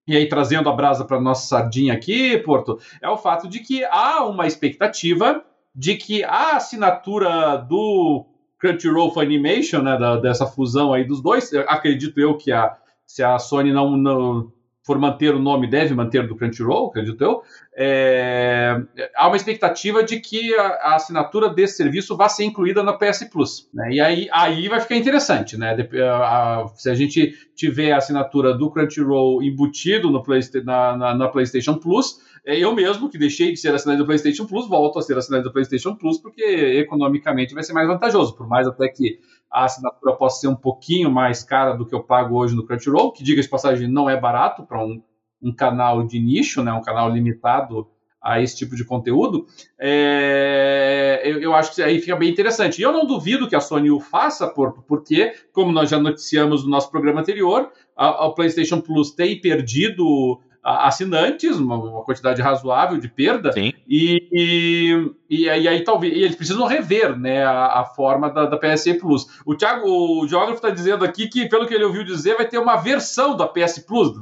e aí trazendo a brasa para nossa sardinha aqui, Porto, é o fato de que há uma expectativa de que a assinatura do Crunchyroll Funimation, né, da, dessa fusão aí dos dois, acredito eu que a se a Sony não, não, for manter o nome, deve manter do Crunchyroll, acredito eu, é, há uma expectativa de que a, a, assinatura desse serviço vá ser incluída na PS Plus. Né? E aí, aí vai ficar interessante, né? A, a, se a gente tiver a assinatura do Crunchyroll embutido no na, na, na, PlayStation Plus, é, eu mesmo, que deixei de ser assinante do PlayStation Plus, volto a ser assinante do PlayStation Plus, porque economicamente vai ser mais vantajoso, por mais até que a assinatura possa ser um pouquinho mais cara do que eu pago hoje no Crunchyroll, que diga de passagem não é barato para um, um, canal de nicho, né, um canal limitado a esse tipo de conteúdo, é, eu, eu, acho que aí fica bem interessante. E eu não duvido que a Sony o faça, Porto, porque, como nós já noticiamos no nosso programa anterior, a, a PlayStation Plus tem perdido assinantes, uma, uma, quantidade razoável de perda, Sim. E, e, e, aí, aí talvez e eles precisam rever né, a, a forma da, da PSE Plus. O Thiago, o geógrafo está dizendo aqui que, pelo que ele ouviu dizer, vai ter uma versão da PS Plus,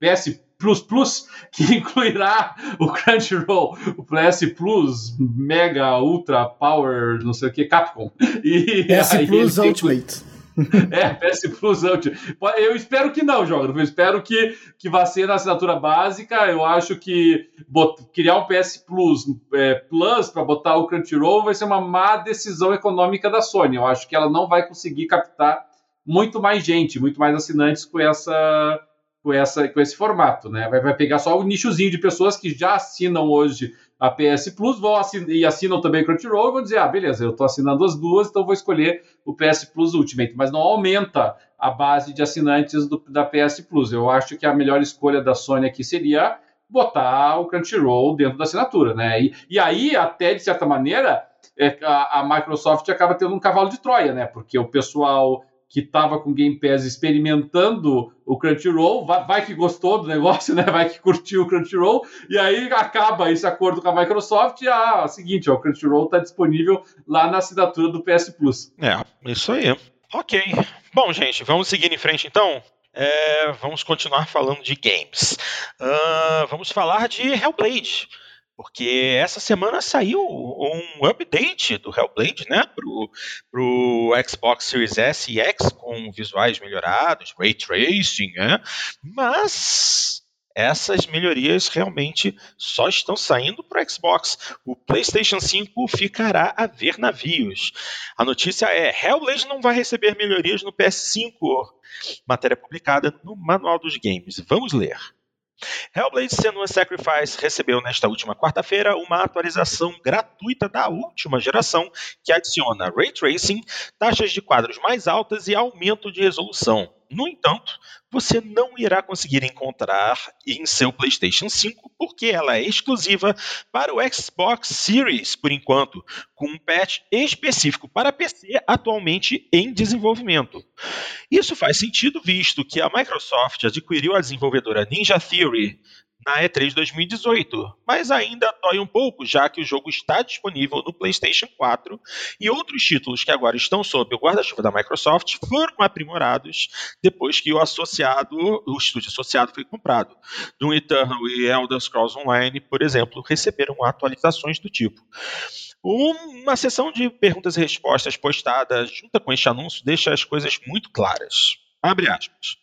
PS Plus Plus, *laughs* que incluirá o Crunchyroll, o PS Plus, Mega, Ultra, Power, não sei o que, Capcom. *laughs* E PS aí, Plus Ultimate. *laughs* É, PS Plus Ultimate. Eu espero que não, Jógrafo. Eu espero que, que vá ser na assinatura básica. Eu acho que bot, criar um PS Plus é, Plus para botar o Crunchyroll vai ser uma má decisão econômica da Sony. Eu acho que ela não vai conseguir captar muito mais gente, muito mais assinantes com essa com, essa, com esse formato, né? Vai, vai pegar só o nichozinho de pessoas que já assinam hoje a PS Plus vão assin e assinam também Crunchyroll vão dizer, ah, beleza, eu estou assinando as duas, então vou escolher o PS Plus Ultimate, mas não aumenta a base de assinantes do, da PS Plus. Eu acho que a melhor escolha da Sony aqui seria botar o Crunchyroll dentro da assinatura, né? E, e aí, até de certa maneira, é, a, a Microsoft acaba tendo um cavalo de Troia, né? Porque o pessoal que estava com Game Pass experimentando o Crunchyroll, vai, vai, que gostou do negócio, *laughs* né? Vai que curtiu o Crunchyroll, e aí acaba esse acordo com a Microsoft e ah, seguinte, ó, o Crunchyroll está disponível lá na assinatura do PS Plus. É, isso aí. Ok. Bom, gente, vamos seguir em frente então. é, vamos continuar falando de games. Uh, vamos falar de Hellblade. Porque essa semana saiu um update do Hellblade, né, pro, pro Xbox Series S e X com visuais melhorados, ray tracing, né? Mas essas melhorias realmente só estão saindo para o Xbox. O PlayStation 5 ficará a ver navios. A notícia é: Hellblade não vai receber melhorias no PS5. Matéria publicada no Manual dos Games. Vamos ler. Hellblade Senua Sacrifice recebeu nesta última quarta-feira uma atualização gratuita da última geração que adiciona ray tracing, taxas de quadros mais altas e aumento de resolução. No entanto, você não irá conseguir encontrar em seu PlayStation 5 porque ela é exclusiva para o Xbox Series por enquanto, com um patch específico para PC atualmente em desenvolvimento. Isso faz sentido visto que a Microsoft adquiriu a desenvolvedora Ninja Theory na E3 2018, mas ainda dói um pouco, já que o jogo está disponível no PlayStation 4 e outros títulos que agora estão sob o guarda-chuva da Microsoft foram aprimorados depois que o associado, o estúdio associado foi comprado. Doom Eternal e Elder Scrolls Online, por exemplo, receberam atualizações do tipo. Uma sessão de perguntas e respostas postada junto com este anúncio deixa as coisas muito claras. Abre aspas.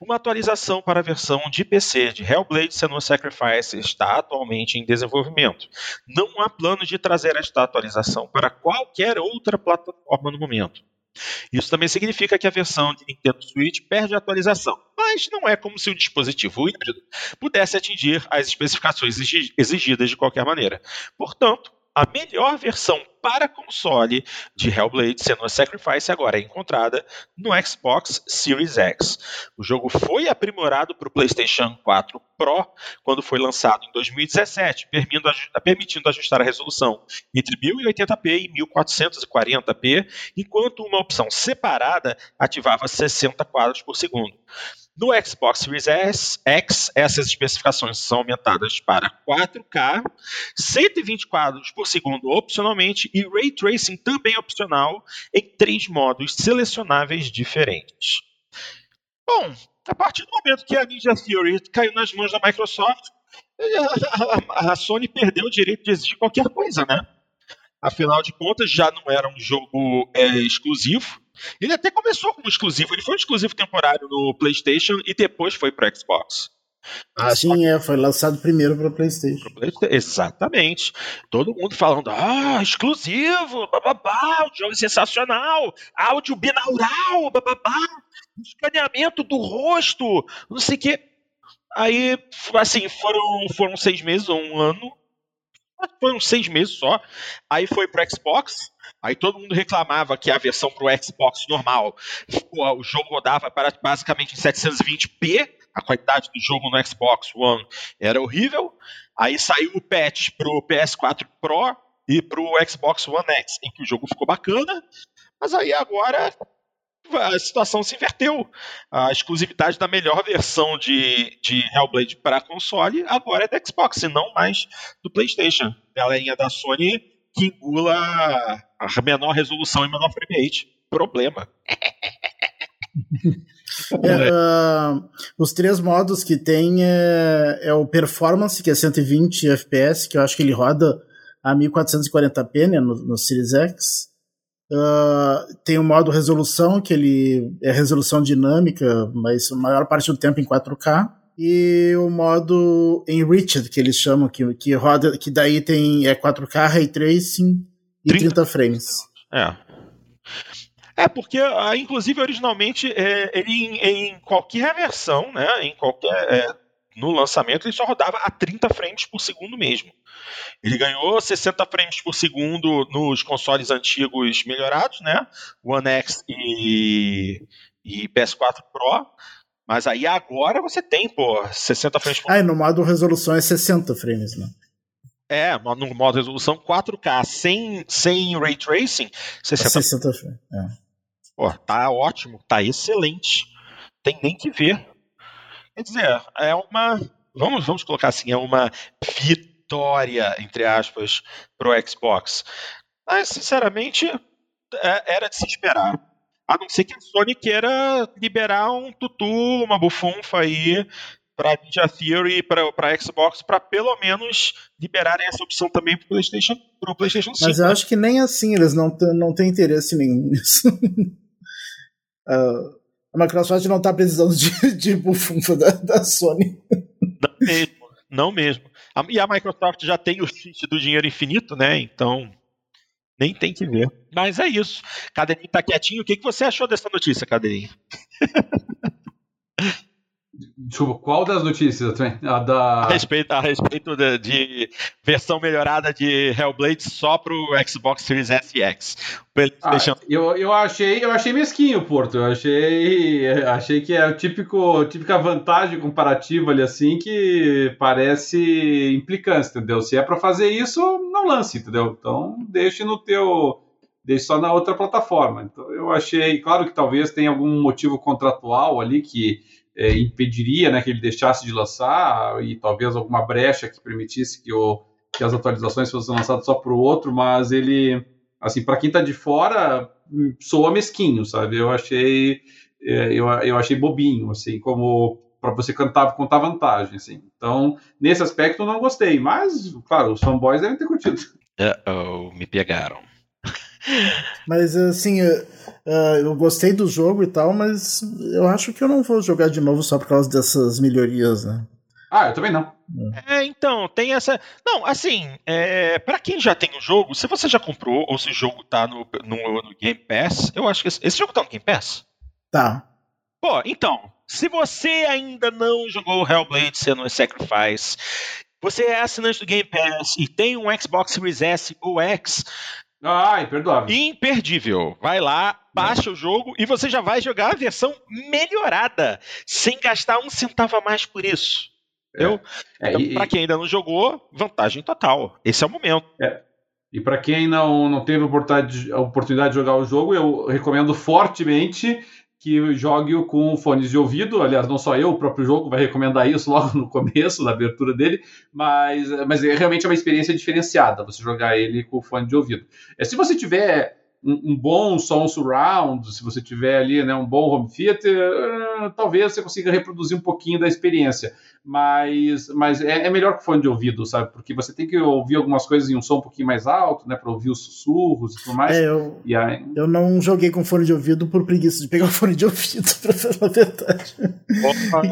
Uma atualização para a versão de PC de Hellblade Senua Sacrifice está atualmente em desenvolvimento. Não há plano de trazer esta atualização para qualquer outra plataforma no momento. Isso também significa que a versão de Nintendo Switch perde a atualização, mas não é como se o dispositivo híbrido pudesse atingir as especificações exigidas de qualquer maneira. Portanto, a melhor versão para console de Hellblade Senua Sacrifice agora é encontrada no Xbox Series X. O jogo foi aprimorado para o PlayStation 4 Pro quando foi lançado em 2017, permitindo ajustar a resolução entre 1080p e 1440p, enquanto uma opção separada ativava 60 quadros por segundo. No Xbox Series X, essas especificações são aumentadas para 4K, 120 quadros por segundo opcionalmente e Ray Tracing também opcional em três modos selecionáveis diferentes. Bom, a partir do momento que a Ninja Theory caiu nas mãos da Microsoft, a Sony perdeu o direito de exigir qualquer coisa, né? Afinal de contas, já não era um jogo é, exclusivo, ele até começou como exclusivo, ele foi um exclusivo temporário no PlayStation e depois foi para Xbox. Ah, sim, é, foi lançado primeiro para PlayStation. Exatamente. Todo mundo falando, ah, exclusivo, bababá, o jogo é sensacional, áudio binaural, bababá, escaneamento do rosto, não sei o quê. Aí, assim, foram, foram seis meses ou um ano, foram seis meses só. Aí foi pro Xbox, Aí todo mundo reclamava que a versão para o Xbox normal, o jogo rodava para basicamente em 720p, a qualidade do jogo no Xbox One era horrível. Aí saiu o patch para o PS4 Pro e para o Xbox One X, em que o jogo ficou bacana, mas aí agora a situação se inverteu. A exclusividade da melhor versão de, de Hellblade para console agora é da Xbox, e não mais do PlayStation. Galerinha da Sony que engula a menor resolução e menor frame rate. Problema. *laughs* É, uh, os três modos que tem é, é, o Performance, que é 120 FPS, que eu acho que ele roda a 1440p né, no, no Series X. Uh, tem o modo resolução, que ele é resolução dinâmica, mas a maior parte do tempo em 4K e o modo Enriched, que eles chamam, que, que roda, que daí tem é 4K, Ray Tracing e 30, 30 frames. É. É, porque, ah, inclusive, originalmente, é, ele em, em, qualquer versão, né, em qualquer, é, no lançamento, ele só rodava a 30 frames por segundo mesmo. Ele ganhou 60 frames por segundo nos consoles antigos melhorados, né, One X e, e PS4 Pro, mas aí agora você tem, pô, 60 frames por Ah, e no modo resolução é 60 frames, né? É, no modo resolução 4K, sem, sem ray tracing, 60, 60 frames. É. Pô, tá ótimo, tá excelente. Tem nem que ver. Quer dizer, é uma. Vamos, vamos colocar assim, é uma vitória, entre aspas, pro Xbox. Mas, sinceramente, é, era de se esperar. A não ser que a Sony queira liberar um tutu, uma bufunfa aí para Ninja Theory para Xbox para pelo menos liberarem essa opção também para o PlayStation, pro PlayStation 5. Mas eu acho que nem assim eles não, não têm interesse nenhum nisso. uh, *laughs* a Microsoft não está precisando de, *laughs* de bufunfa da, da Sony. Não mesmo, não mesmo. E a Microsoft já tem o cheat do dinheiro infinito, né? Então nem tem que ver. Mas é isso. Cadeirinho tá quietinho. O que, que você achou dessa notícia, Cadeirinho? *laughs* Desculpa, qual das notícias também? A, da... a respeito, a respeito de, de, versão melhorada de Hellblade só pro Xbox Series S e X. Ah, eu, eu, achei, eu achei mesquinho, Porto. Eu achei, achei que é o típico, típica vantagem comparativa ali assim que parece implicância, entendeu? Se é para fazer isso, não lance, entendeu? Então deixe no teu deixe só na outra plataforma. Então eu achei, claro que talvez tenha algum motivo contratual ali que é, impediria né, que ele deixasse de lançar e talvez alguma brecha que permitisse que, o, que as atualizações fossem lançadas só para o outro, mas ele, assim, para quem está de fora, soa mesquinho, sabe? Eu achei, é, eu, eu achei bobinho, assim, como para você cantar, contar vantagem, assim. Então, nesse aspecto eu não gostei, mas, claro, os fanboys devem ter curtido. Uh oh, me pegaram. Mas assim, uh, eu gostei do jogo e tal, mas eu acho que eu não vou jogar de novo só por causa dessas melhorias, né? Ah, eu também não. É, então, tem essa. Não, assim, é, para quem já tem o jogo, se você já comprou ou se o jogo tá no, no, no Game Pass, eu acho que esse, esse, jogo tá no Game Pass? Tá. Pô, então, se você ainda não jogou Hellblade Senua Sacrifice, você é assinante do Game Pass e tem um Xbox Series S ou X, ah, imperdoável. Imperdível. Vai lá, baixa o jogo e você já vai jogar a versão melhorada, sem gastar um centavo a mais por isso. Entendeu? É, então, para quem ainda não jogou, vantagem total. Esse é o momento. É. E para quem não, não teve a oportunidade de jogar o jogo, eu recomendo fortemente que jogue com fones de ouvido. Aliás, não só eu, o próprio jogo vai recomendar isso *laughs* logo no começo, na abertura dele, mas, mas é realmente uma experiência diferenciada você jogar ele com fone de ouvido. É, se você tiver um, um, bom som surround, se você tiver ali né, um bom home theater, uh, talvez você consiga reproduzir um pouquinho da experiência. Mas, mas é, é, melhor que fone de ouvido, sabe? Porque você tem que ouvir algumas coisas em um som um pouquinho mais alto, né? Para ouvir os sussurros e tudo mais. É, eu, aí... eu não joguei com fone de ouvido por preguiça de pegar o *laughs* fone de ouvido, pra falar a verdade. Opa.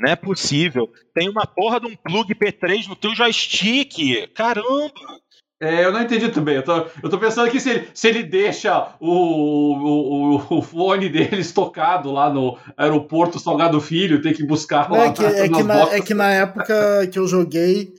Não é possível. Tem uma porra de um plug P3 no teu joystick. Caramba! É, eu não entendi também. Eu tô, eu tô pensando aqui se ele, se ele deixa o, o, o fone dele estocado lá no aeroporto Salgado Filho, tem que buscar lá. *laughs* É que, é que, na, é que na época que eu joguei,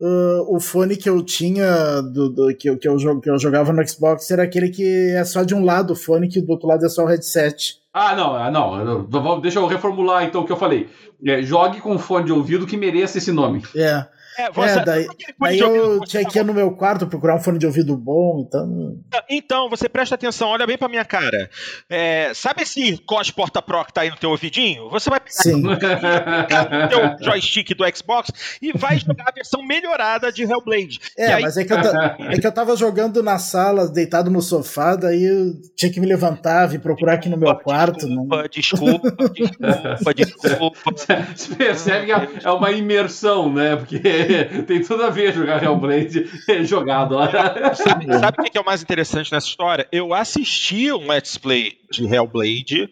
uh, o fone que eu tinha, do, do, que, eu, que, eu, que eu jogava no Xbox, era aquele que é só de um lado o fone, que do outro lado é só o headset. Ah, não, ah, não. Deixa eu reformular então o que eu falei. É, jogue com fone de ouvido que mereça esse nome. É. É, você, é daí, daí eu tinha que ir no meu quarto procurar um fone de ouvido bom, então... Então, você presta atenção, olha bem pra minha cara. É, sabe esse COS Porta Pro que tá aí no teu ouvidinho? Você vai pegar Sim. *laughs* o teu joystick do Xbox e vai jogar a versão melhorada de Hellblade. É, aí... mas é que, eu é que eu tava jogando na sala, deitado no sofá, daí eu tinha que me levantar, vir procurar aqui no meu desculpa, quarto. Desculpa, não... desculpa, desculpa, desculpa. *laughs* Você percebe que é uma imersão, né? Porque *laughs* tem tudo a ver jogar Hellblade jogado lá. Sabe, sabe o que é o mais interessante nessa história? Eu assisti um Let's Play de Hellblade,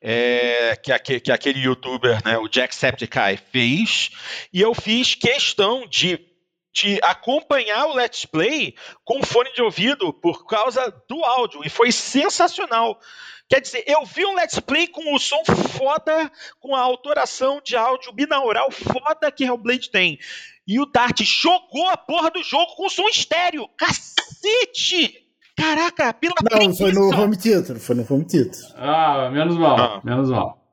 é, que, aquele, que aquele youtuber, né, o Jacksepticeye, fez, e eu fiz questão de de acompanhar o Let's Play com fone de ouvido por causa do áudio. E foi sensacional. Quer dizer, eu vi um Let's Play com o som foda, com a autoração de áudio binaural foda que Hellblade tem. E o Dart jogou a porra do jogo com som estéreo. Cacete! Caraca, pela Não, foi no home theater, foi no home theater. Ah, menos mal, ah. menos mal.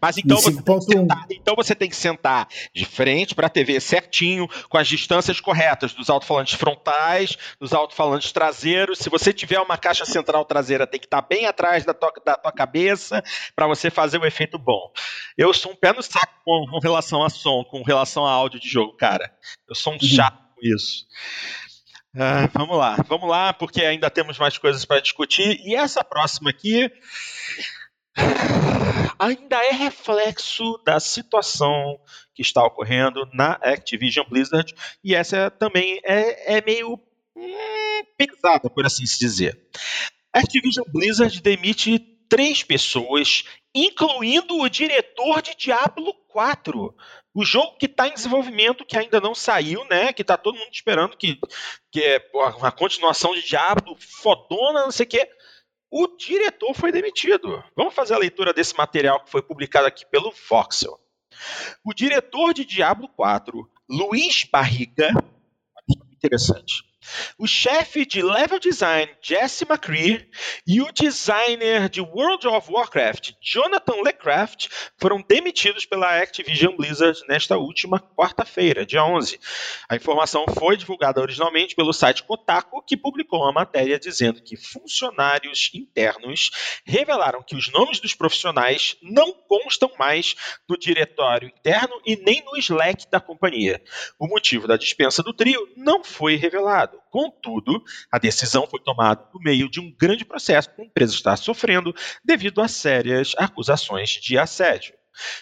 Mas então você, sentar, então você, tem que sentar de frente para a TV certinho, com as distâncias corretas dos alto-falantes frontais, dos alto-falantes traseiros. Se você tiver uma caixa central traseira, tem que estar tá bem atrás da tua, da tua cabeça para você fazer o efeito bom. Eu sou um pé no saco com, com relação a som, com relação a áudio de jogo, cara. Eu sou um uhum. chato com isso. Uh, vamos lá, vamos lá, porque ainda temos mais coisas para discutir. E essa próxima aqui *laughs* ainda é reflexo da situação que está ocorrendo na Activision Blizzard. E essa também é, é meio hum, pesada, por assim se dizer. Activision Blizzard demite três pessoas, incluindo o diretor de Diablo 4. O jogo que está em desenvolvimento, que ainda não saiu, né? Que está todo mundo esperando que, que é uma continuação de Diablo fodona, não sei o quê. O diretor foi demitido. Vamos fazer a leitura desse material que foi publicado aqui pelo Voxel. O diretor de Diablo 4, Luiz Barriga, interessante o chefe de level design Jesse McCree e o designer de World of Warcraft Jonathan Lecraft foram demitidos pela Activision Blizzard nesta última quarta-feira, dia 11. A informação foi divulgada originalmente pelo site Kotaku, que publicou uma matéria dizendo que funcionários internos revelaram que os nomes dos profissionais não constam mais no diretório interno e nem no Slack da companhia. O motivo da dispensa do trio não foi revelado. Contudo, a decisão foi tomada no meio de um grande processo que a empresa está sofrendo devido a sérias acusações de assédio.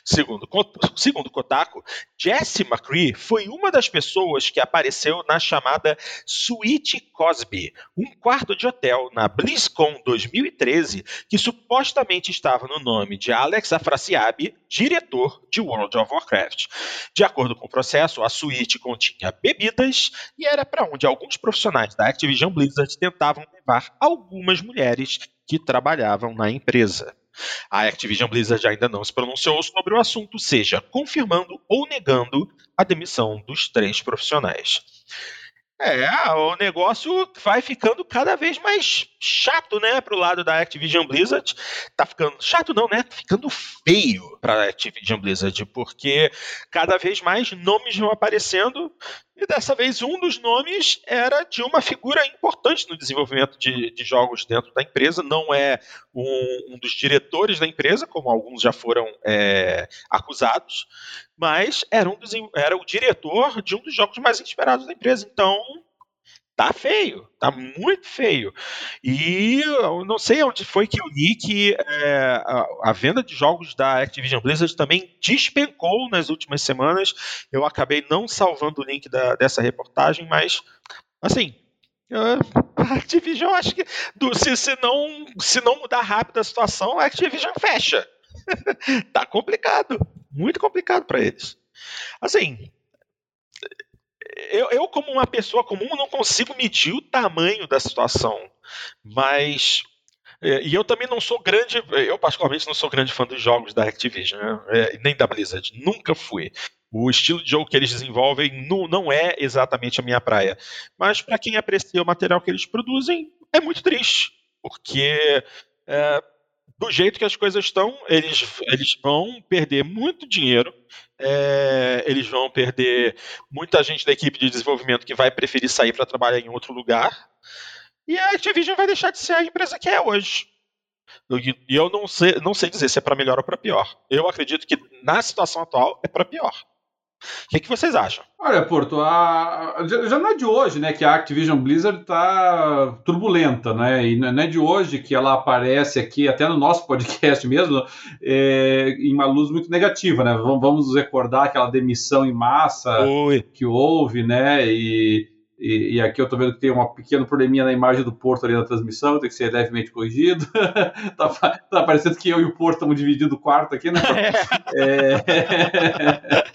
Segundo, segundo Kotaku, Jesse McCree foi uma das pessoas que apareceu na chamada Suite Cosby, um quarto de hotel na BlizzCon 2013 que supostamente estava no nome de Alex Afrasiabi, diretor de World of Warcraft. De acordo com o processo, a suíte continha bebidas e era para onde alguns profissionais da Activision Blizzard tentavam levar algumas mulheres que trabalhavam na empresa. A Activision Blizzard ainda não se pronunciou sobre o assunto, seja confirmando ou negando a demissão dos três profissionais. É, o negócio vai ficando cada vez mais chato, né, pro lado da Activision Blizzard. Tá ficando chato não, né? Tá ficando feio para Activision Blizzard, porque cada vez mais nomes vão aparecendo e dessa vez um dos nomes era de uma figura importante no desenvolvimento de, de jogos dentro da empresa. Não é um, um, dos diretores da empresa, como alguns já foram é, acusados, mas era, um dos, era o diretor de um dos jogos mais esperados da empresa. Então, tá feio, tá muito feio. E eu não sei onde foi que eu li que é, a, a, venda de jogos da Activision Blizzard também despencou nas últimas semanas. Eu acabei não salvando o link da, dessa reportagem, mas assim. A Activision, acho que do, se, se, não, se não mudar rápido a situação, a Activision fecha. *laughs* tá complicado, muito complicado para eles. Assim, eu, eu, como uma pessoa comum, não consigo medir o tamanho da situação. Mas. É, e eu também não sou grande, eu particularmente não sou grande fã dos jogos da Activision, né? nem da Blizzard, nunca fui. O estilo de jogo que eles desenvolvem não, não é exatamente a minha praia. Mas para quem aprecia o material que eles produzem, é muito triste. Porque é, do jeito que as coisas estão, eles, eles vão perder muito dinheiro, é, eles vão perder muita gente da equipe de desenvolvimento que vai preferir sair para trabalhar em outro lugar, e a Activision vai deixar de ser a empresa que é hoje. E eu não sei, não sei dizer se é para melhor ou para pior. Eu acredito que na situação atual é para pior. O que, que, vocês acham? Olha, Porto, a, já não é de hoje, né, que a Activision Blizzard está turbulenta, né, e não é de hoje que ela aparece aqui, até no nosso *laughs* podcast mesmo, é, em uma luz muito negativa, né, vamos recordar aquela demissão em massa Oi. que houve, né, e e, e, aqui eu tô vendo que tem um pequeno probleminha na imagem do Porto ali na transmissão, tem que ser levemente corrigido. *laughs* tá, tá parecendo que eu e o Porto estamos dividindo o quarto aqui, né? é... *laughs*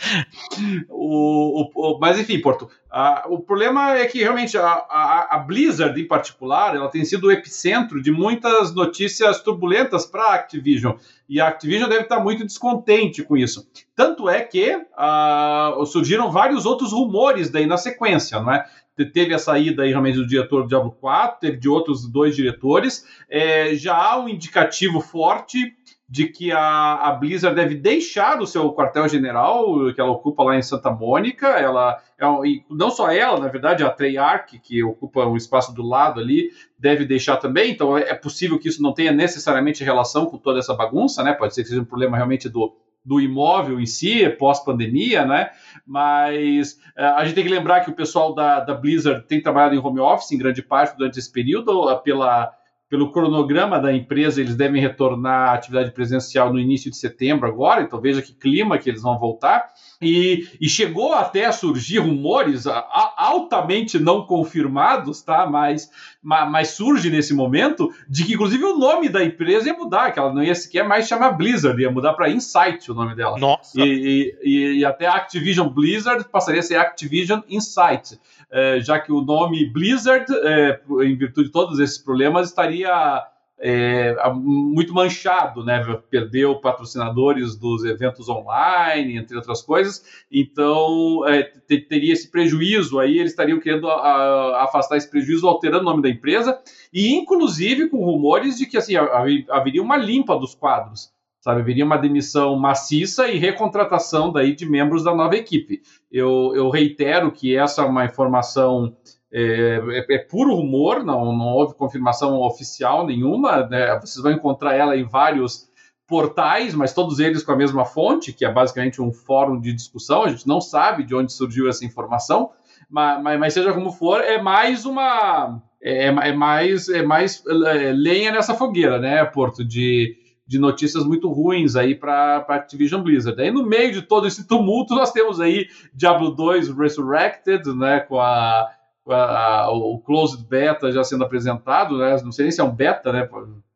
*laughs* o, o, o, mas enfim, Porto, a, o problema é que realmente a, a, a, Blizzard, em particular, ela tem sido o epicentro de muitas notícias turbulentas para a Activision. E a Activision deve estar muito descontente com isso. Tanto é que uh, surgiram vários outros rumores daí na sequência, não é? teve a saída aí realmente do diretor do Diablo 4, teve de outros dois diretores. É, já há um indicativo forte de que a, a Blizzard deve deixar o seu quartel-general que ela ocupa lá em Santa Mônica. Ela é, não só ela, na verdade, a Treyarch, que ocupa um espaço do lado ali, deve deixar também. Então é possível que isso não tenha necessariamente relação com toda essa bagunça, né? Pode ser que seja um problema realmente do do imóvel em si, pós-pandemia, né? Mas é, a gente tem que lembrar que o pessoal da, da Blizzard tem trabalhado em home office em grande parte durante esse período, pela pelo cronograma da empresa, eles devem retornar à atividade presencial no início de setembro agora, então veja que clima que eles vão voltar. E, e chegou até a surgir rumores altamente não confirmados, tá? Mas, mas, surge nesse momento de que, inclusive, o nome da empresa ia mudar, que ela não ia sequer mais chamar Blizzard, ia mudar para Insight o nome dela. Nossa! E, e, e, até Activision Blizzard passaria a ser Activision Insight. É, já que o nome Blizzard, é, em virtude de todos esses problemas, estaria é, muito manchado, né? Perdeu patrocinadores dos eventos online, entre outras coisas. Então é, teria esse prejuízo aí, eles estariam querendo a, a, afastar esse prejuízo, alterando o nome da empresa, e inclusive com rumores de que assim, haveria uma limpa dos quadros sabe? Viria uma demissão maciça e recontratação daí de membros da nova equipe. Eu, eu reitero que essa é uma informação é, é, é, puro rumor, não, não houve confirmação oficial nenhuma. Né? Vocês vão encontrar ela em vários portais, mas todos eles com a mesma fonte, que é basicamente um fórum de discussão. A gente não sabe de onde surgiu essa informação, mas, mas, mas seja como for, é mais uma é, é mais é mais é, lenha nessa fogueira, né, Porto de de notícias muito ruins aí para Activision Blizzard. Aí no meio de todo esse tumulto nós temos aí Diablo 2 Resurrected, né, com a, a, o closed beta já sendo apresentado, né? Não sei nem se é um beta, né?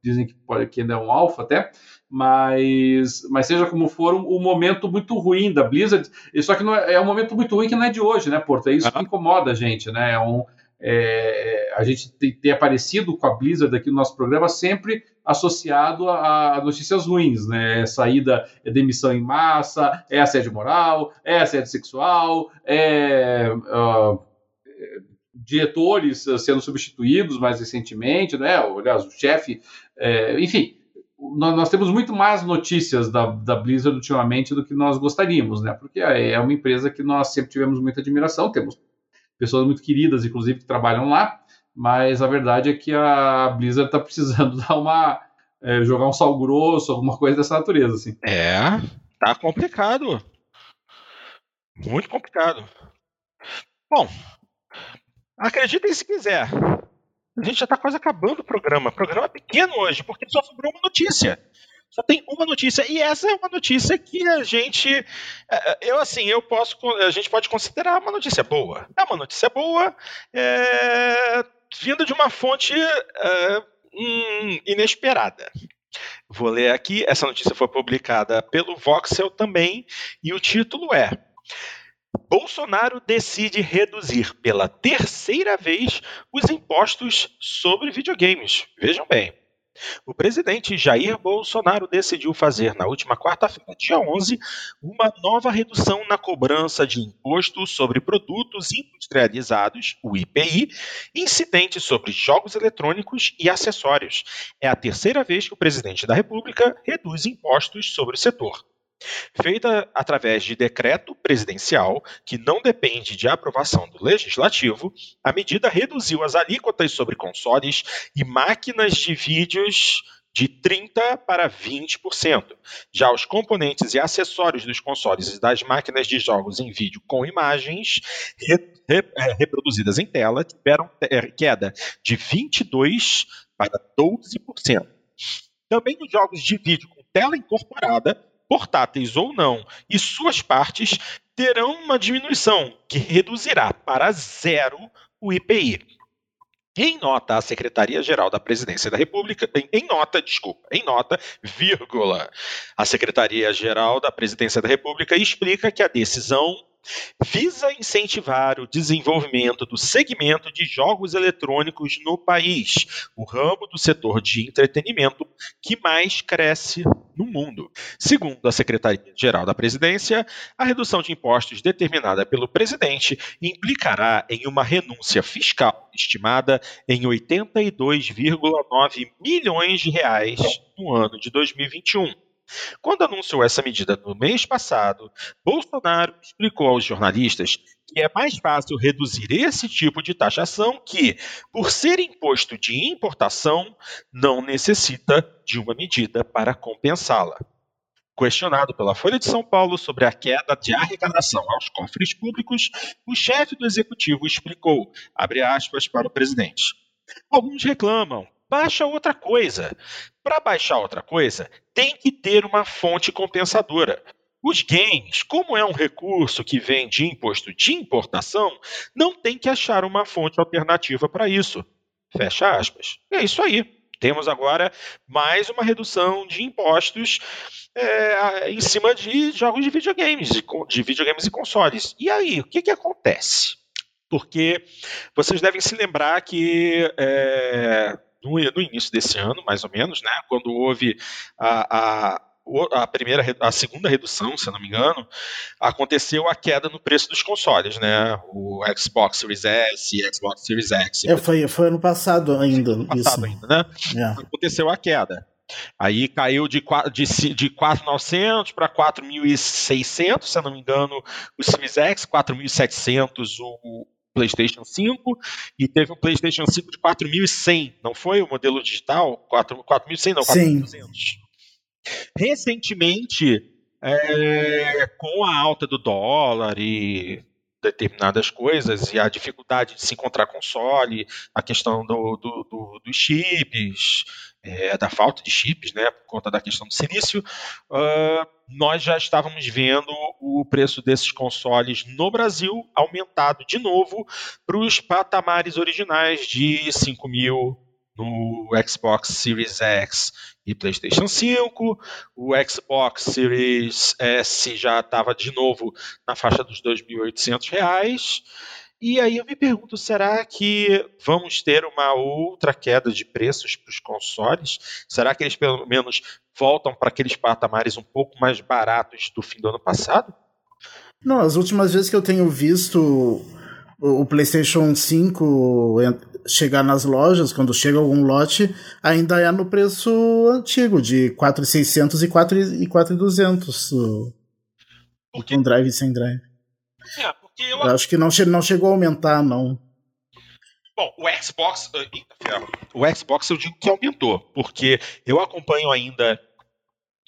Dizem que pode que ainda é um alpha até, mas mas seja como for, um, um momento muito ruim da Blizzard. Só que é, é um momento muito ruim que não é de hoje, né, Porto? É isso que incomoda a gente, né? É um é, a gente tem, tem, aparecido com a Blizzard aqui no nosso programa sempre associado a, a, notícias ruins, né? É saída, é demissão em massa, é assédio moral, é assédio sexual, é, uh, diretores sendo substituídos mais recentemente, né? Aliás, o chefe, é, enfim. Nós, temos muito mais notícias da, da Blizzard ultimamente do que nós gostaríamos, né? Porque é uma empresa que nós sempre tivemos muita admiração, temos pessoas muito queridas, inclusive, que trabalham lá, mas a verdade é que a Blizzard está precisando *laughs* dar uma. É, jogar um sal grosso, alguma coisa dessa natureza, assim. É, tá complicado. Muito complicado. Bom, acreditem se quiser. A gente já está quase acabando o programa. O programa é pequeno hoje, porque só sobrou uma notícia. Só tem uma notícia e essa é uma notícia que a gente, é, é, eu assim, eu posso, a gente pode considerar uma notícia boa. É uma notícia boa, é, vinda de uma fonte é, hum, inesperada. Vou ler aqui. Essa notícia foi publicada pelo Voxel também e o título é Bolsonaro decide reduzir pela terceira vez os impostos sobre videogames. Vejam bem. O presidente Jair Bolsonaro decidiu fazer na última quarta-feira, dia 11, uma nova redução na cobrança de imposto sobre produtos industrializados, o IPI, incidente sobre jogos eletrônicos e acessórios. É a terceira vez que o presidente da República reduz impostos sobre o setor feita através de decreto presidencial, que não depende de aprovação do legislativo, a medida reduziu as alíquotas sobre consoles e máquinas de vídeos de 30% para 20%. Já os componentes e acessórios dos consoles e das máquinas de jogos em vídeo com imagens re, re, é, reproduzidas em tela tiveram é, queda de 22% para 12%. Também os jogos de vídeo com tela incorporada portáteis ou não, e suas partes terão uma diminuição que reduzirá para zero o IPI. Em nota, a Secretaria-Geral da Presidência da República, em, em, nota, desculpa, em nota, vírgula, a Secretaria-Geral da Presidência da República explica que a decisão visa incentivar o desenvolvimento do segmento de jogos eletrônicos no país, o ramo do setor de entretenimento que mais cresce no mundo. Segundo a Secretaria-Geral da Presidência, a redução de impostos determinada pelo presidente implicará em uma renúncia fiscal estimada em 82,9 milhões de reais no ano de 2021 quando anunciou essa medida no mês passado, Bolsonaro explicou aos jornalistas que é mais fácil reduzir esse tipo de taxação que, por ser imposto de importação, não necessita de uma medida para compensá-la. Questionado pela Folha de São Paulo sobre a queda de arrecadação aos cofres públicos, o chefe do executivo explicou, abre aspas para o presidente. Alguns reclamam, baixa outra coisa. Para baixar outra coisa, tem que ter uma fonte compensadora. Os gains, como é um recurso que vem de imposto de importação, não tem que achar uma fonte alternativa para isso. Fecha aspas. É isso aí. Temos agora mais uma redução de impostos é, em cima de jogos de videogames, de, de, videogames e consoles. E aí, o que, que acontece? Porque vocês devem se lembrar que é, no, no, início desse ano, mais ou menos, né, quando houve a, a a primeira, a segunda redução, se não me engano, aconteceu a queda no preço dos consoles, né? O Xbox Series S e Xbox Series X. É, foi, foi ano passado ainda. Ano passado isso. ainda, né? É. Aconteceu a queda. Aí caiu de, de, de 4.900 para 4.600, se não me engano, o Series X, 4.700 o PlayStation 5, e teve um PlayStation 5 de 4.100, não foi o modelo digital? 4.100 não, 4.200. Recentemente, é, com a alta do dólar e determinadas coisas e a dificuldade de se encontrar console, a questão do, do, do, dos chips, é, da falta de chips, né, por conta da questão do silício, uh, nós já estávamos vendo o preço desses consoles no Brasil aumentado de novo para os patamares originais de 5 mil no Xbox Series X e PlayStation 5. O Xbox Series S já estava de novo na faixa dos R$ 2.800. E aí eu me pergunto, será que vamos ter uma outra queda de preços para os consoles? Será que eles pelo menos voltam para aqueles patamares um pouco mais baratos do fim do ano passado? Não, as últimas vezes que eu tenho visto o PlayStation 5 chegar nas lojas, quando chega algum lote, ainda é no preço antigo, de 4,600 e 4,200 o, com drive e sem drive. É, porque eu... eu acho que não, não chegou a aumentar, não. Bom, o Xbox, eh, o Xbox eu digo que aumentou, porque eu acompanho ainda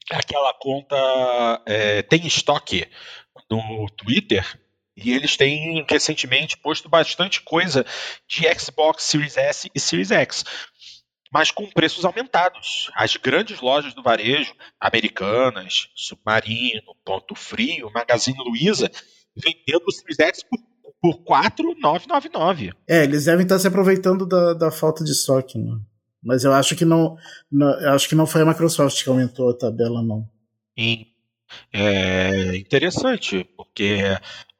aquela conta é, tem estoque no Twitter e eles têm recentemente posto bastante coisa de Xbox Series S e Series X, mas com preços aumentados. As grandes lojas do varejo, Americanas, Submarino, Ponto Frio, Magazine Luiza, vendendo o Series X por, por 4,999. É, eles devem estar se aproveitando da, da falta de estoque, né? Mas eu acho que não, não, acho que não foi a Microsoft que aumentou a tabela, não. Sim. É interessante, porque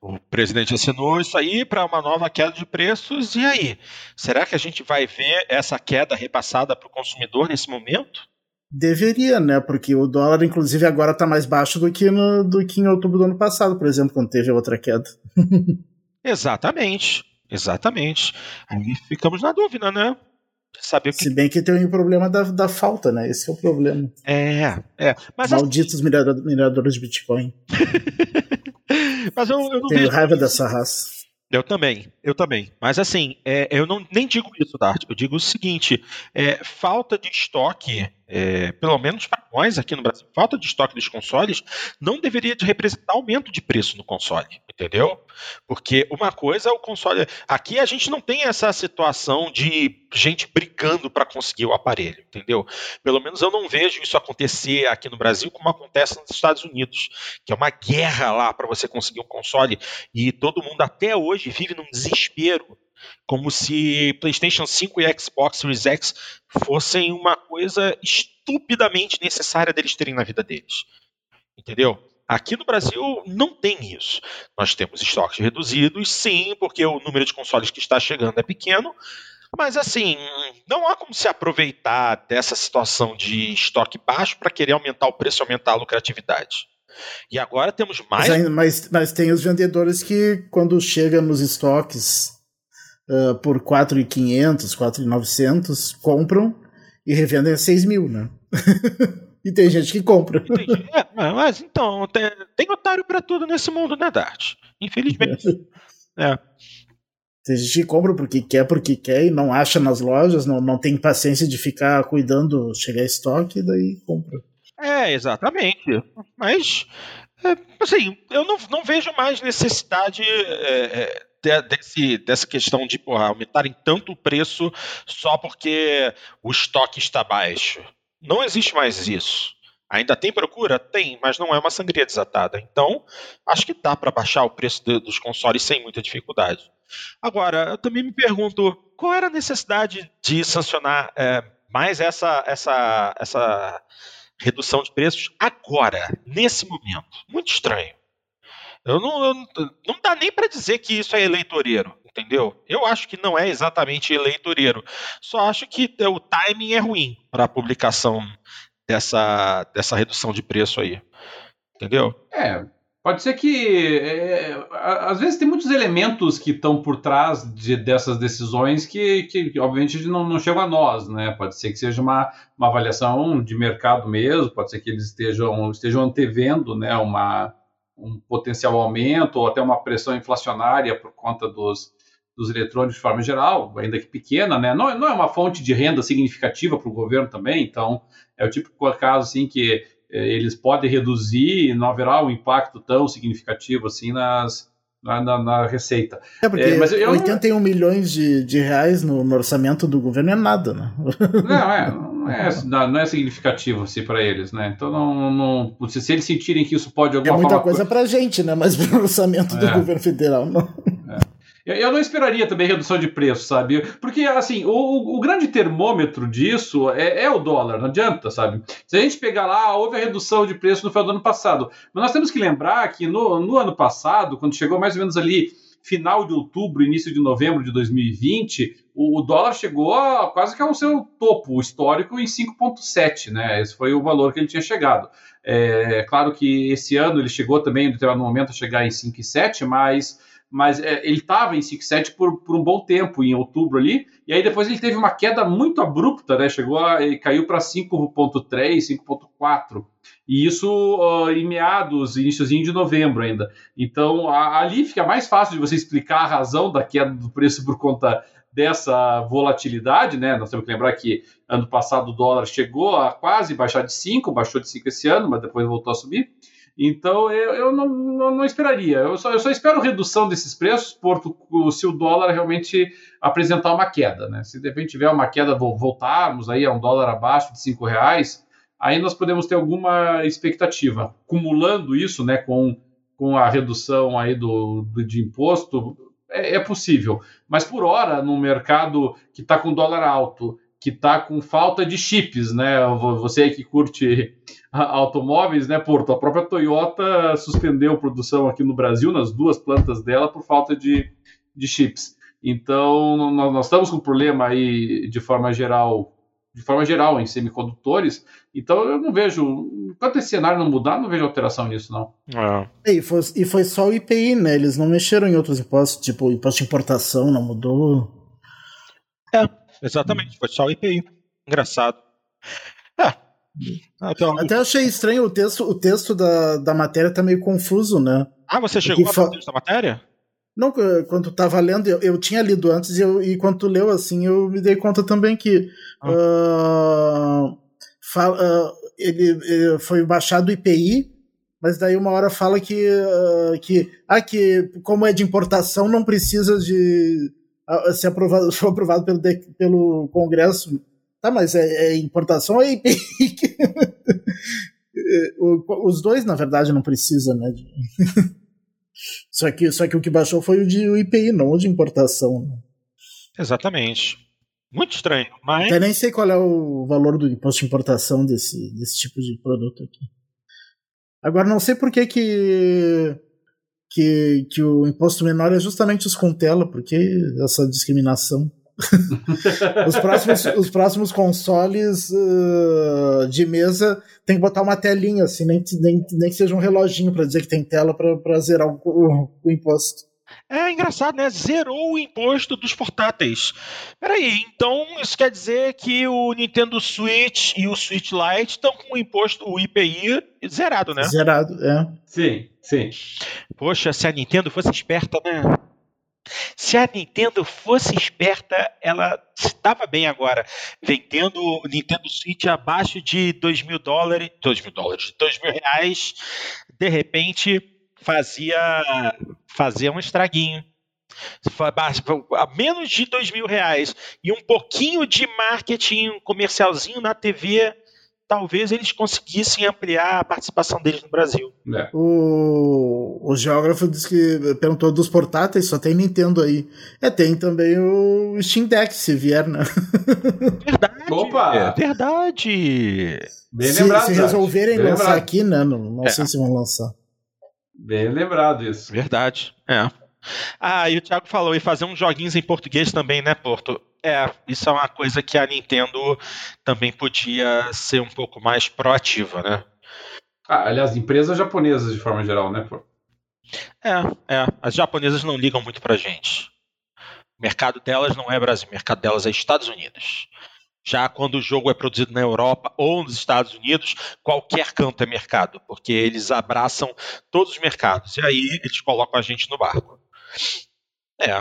o presidente assinou isso aí para uma nova queda de preços, e aí? Será que a gente vai ver essa queda repassada para o consumidor nesse momento? Deveria, né? Porque o dólar, inclusive, agora está mais baixo do que, no, do que em outubro do ano passado, por exemplo, quando teve a outra queda. *laughs* exatamente, exatamente. Aí ficamos na dúvida, né? Saber que... Se bem que tem o problema da, da falta, né? Esse é o problema. É, é. Mas Malditos assim... mineradores de Bitcoin. *laughs* Mas eu, eu não Tenho vejo... raiva dessa raça. Eu também, eu também. Mas assim, é, eu não nem digo isso, Dart. Eu digo o seguinte: é, falta de estoque, é, pelo menos para nós aqui no Brasil, falta de estoque dos consoles não deveria de representar aumento de preço no console, entendeu? Porque uma coisa é o console. Aqui a gente não tem essa situação de gente brigando para conseguir o aparelho, entendeu? Pelo menos eu não vejo isso acontecer aqui no Brasil como acontece nos Estados Unidos, que é uma guerra lá para você conseguir um console e todo mundo até hoje vive num desespero como se PlayStation 5 e Xbox Series X fossem uma coisa estupidamente necessária deles terem na vida deles. Entendeu? Aqui no Brasil não tem isso. Nós temos estoques reduzidos, sim, porque o número de consoles que está chegando é pequeno, mas assim, não há como se aproveitar dessa situação de estoque baixo para querer aumentar o preço e aumentar a lucratividade. E agora temos mais. Mas, mas, mas, tem os vendedores que, quando chega nos estoques uh, por 4.500, 4.900, compram e revendem a 6 mil, né? *laughs* e tem gente que compra. É, mas então, tem, tem otário para tudo nesse mundo, né, Dart? Infelizmente. *laughs* É. Tem gente que compra porque quer, porque quer e não acha nas lojas, não, não tem paciência de ficar cuidando, chegar estoque e daí compra. É, exatamente. Mas, é, assim, eu não, não vejo mais necessidade é, é, desse, dessa questão de porra, aumentarem tanto o preço só porque o estoque está baixo. Não existe mais isso. Ainda tem procura? Tem, mas não é uma sangria desatada. Então, acho que dá para baixar o preço de, dos consoles sem muita dificuldade. Agora, eu também me pergunto qual era a necessidade de sancionar é, mais essa, essa, essa redução de preços agora, nesse momento. Muito estranho. Eu não, eu, não dá nem para dizer que isso é eleitoreiro, entendeu? Eu acho que não é exatamente eleitoreiro. Só acho que o timing é ruim para a publicação dessa, dessa redução de preço aí. Entendeu? É, Pode ser que. É, às vezes tem muitos elementos que estão por trás de, dessas decisões que, que obviamente, não, não chegam a nós, né? Pode ser que seja uma, uma avaliação de mercado mesmo, pode ser que eles estejam, estejam antevendo né, uma, um potencial aumento ou até uma pressão inflacionária por conta dos, dos eletrônicos de forma geral, ainda que pequena, né? Não, não é uma fonte de renda significativa para o governo também, então é o tipo de caso assim que é, eles podem reduzir e não haverá um impacto tão significativo assim nas, na, na, na receita. É porque é, mas eu 81 não... milhões de, de reais no, no, orçamento do governo é nada, né? *laughs* *laughs* Não, é, não é, não é significativo assim, para eles, né? Então, não, não, se, eles sentirem que isso pode alguma É muita forma... coisa para gente, né? Mas para o orçamento do é. governo federal, não. Eu não esperaria também redução de preço, sabe? Porque, assim, o, o grande termômetro disso é, é, o dólar, não adianta, sabe? Se a gente pegar lá, houve a redução de preço no final do ano passado. Mas nós temos que lembrar que no, no ano passado, quando chegou mais ou menos ali final de outubro, início de novembro de 2020, o, o dólar chegou a, quase que ao seu topo histórico em 5,7, né? Esse foi o valor que ele tinha chegado. É claro que esse ano ele chegou também, em determinado momento, a chegar em 5,7, mas mas é, ele estava em 5,7 por, por um bom tempo, em outubro ali, e aí depois ele teve uma queda muito abrupta, né? Chegou a, caiu para 5,3, 5,4. E isso uh, em meados, iníciozinho de novembro ainda. Então, a, ali fica mais fácil de você explicar a razão da queda do preço por conta dessa volatilidade, né? Nós temos que lembrar que ano passado o dólar chegou a quase baixar de 5, baixou de 5 esse ano, mas depois voltou a subir. Então eu, eu não, não, não, esperaria. Eu só, eu só espero redução desses preços se o dólar realmente apresentar uma queda. Né? Se de repente tiver uma queda, voltarmos aí a um dólar abaixo de cinco reais, aí nós podemos ter alguma expectativa. Cumulando isso né, com, com a redução aí do, do de imposto, é, é possível. Mas por hora, no mercado que está com dólar alto, que está com falta de chips, né? Você que curte *laughs* automóveis, né, Porto? A própria Toyota suspendeu produção aqui no Brasil, nas duas plantas dela, por falta de, de chips. Então, nós, nós estamos com um problema aí, de forma geral, de forma geral, em semicondutores. Então, eu não vejo, enquanto esse cenário não mudar, não vejo alteração nisso, não. É. E, foi, e foi só o IPI, né? Eles não mexeram em outros impostos, tipo, o imposto de importação não mudou. É, exatamente, foi só o IPI. Engraçado. É, ah, então... Até achei estranho o texto, o texto da, da matéria tá meio confuso, né? Ah, você chegou a fa... texto da matéria? Não, quando tu tava lendo, eu, eu tinha lido antes e, eu, e quando tu leu assim, eu me dei conta também que ah. uh, fala, uh, ele, ele, foi baixado o IPI, mas daí uma hora fala que, uh, que, ah, que como é de importação não precisa de ser aprovado, *laughs* foi aprovado pelo, pelo Congresso Tá, mas é, é importação ou é IPI? *laughs* Os dois, na verdade, não precisa, né? *laughs* só, que, só que o que baixou foi o de IPI, não o de importação. Né? Exatamente. Muito estranho, mas. Até nem sei qual é o valor do imposto de importação desse, desse tipo de produto aqui. Agora, não sei por que que, que, que o imposto menor é justamente os com tela, porque essa discriminação. *laughs* os, próximos, os próximos consoles uh, de mesa tem que botar uma telinha, assim, nem, nem, nem que seja um reloginho para dizer que tem tela para zerar o, o, o, imposto. É engraçado, né? Zerou o imposto dos portáteis. Peraí, então isso quer dizer que o Nintendo Switch e o Switch Lite estão com o imposto, o IPI, zerado, né? Zerado, é. Sim, sim. Poxa, se a Nintendo fosse esperta, né? Se a Nintendo fosse esperta, ela estava bem agora, vendendo o Nintendo Switch abaixo de 2 mil dólares, 2 mil dólares, 2 mil reais, de repente fazia, fazia um estraguinho. A menos de 2 mil reais e um pouquinho de marketing, comercialzinho na TV, talvez eles conseguissem ampliar a participação deles no Brasil. É. O, o geógrafo disse que perguntou dos portáteis, só tem Nintendo aí. É, tem também o Steam Deck, se vier, né? *laughs* Verdade! Opa! É verdade! Bem se, lembrado, se resolverem Bem lançar lembrado. aqui, né? Não, não é. sei se vão lançar. Bem lembrado isso. Verdade, é. Ah, e o Thiago falou, e fazer uns joguinhos em português também, né, Porto? É, isso é uma coisa que a Nintendo também podia ser um pouco mais proativa, né? Ah, aliás, empresas japonesas de forma geral, né? É, é. As japonesas não ligam muito pra gente. O mercado delas não é Brasil, o mercado delas é Estados Unidos. Já quando o jogo é produzido na Europa ou nos Estados Unidos, qualquer canto é mercado, porque eles abraçam todos os mercados. E aí eles colocam a gente no barco. É.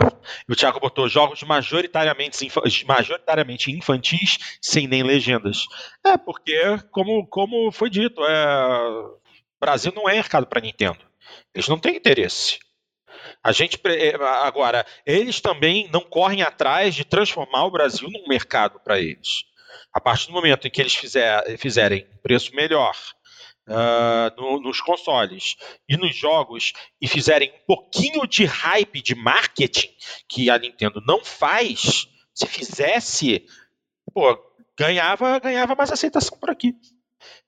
O Thiago botou jogos majoritariamente, majoritariamente infantis, sem nem legendas. É, porque, como, como foi dito, é... o Brasil não é mercado para Nintendo. Eles não têm interesse. A gente é, agora, eles também não correm atrás de transformar o Brasil num mercado para eles. A partir do momento em que eles fizer, fizerem preço melhor, uh, no, nos consoles e nos jogos e fizerem um pouquinho de hype de marketing que a Nintendo não faz, se fizesse, pô, ganhava, ganhava mais aceitação por aqui.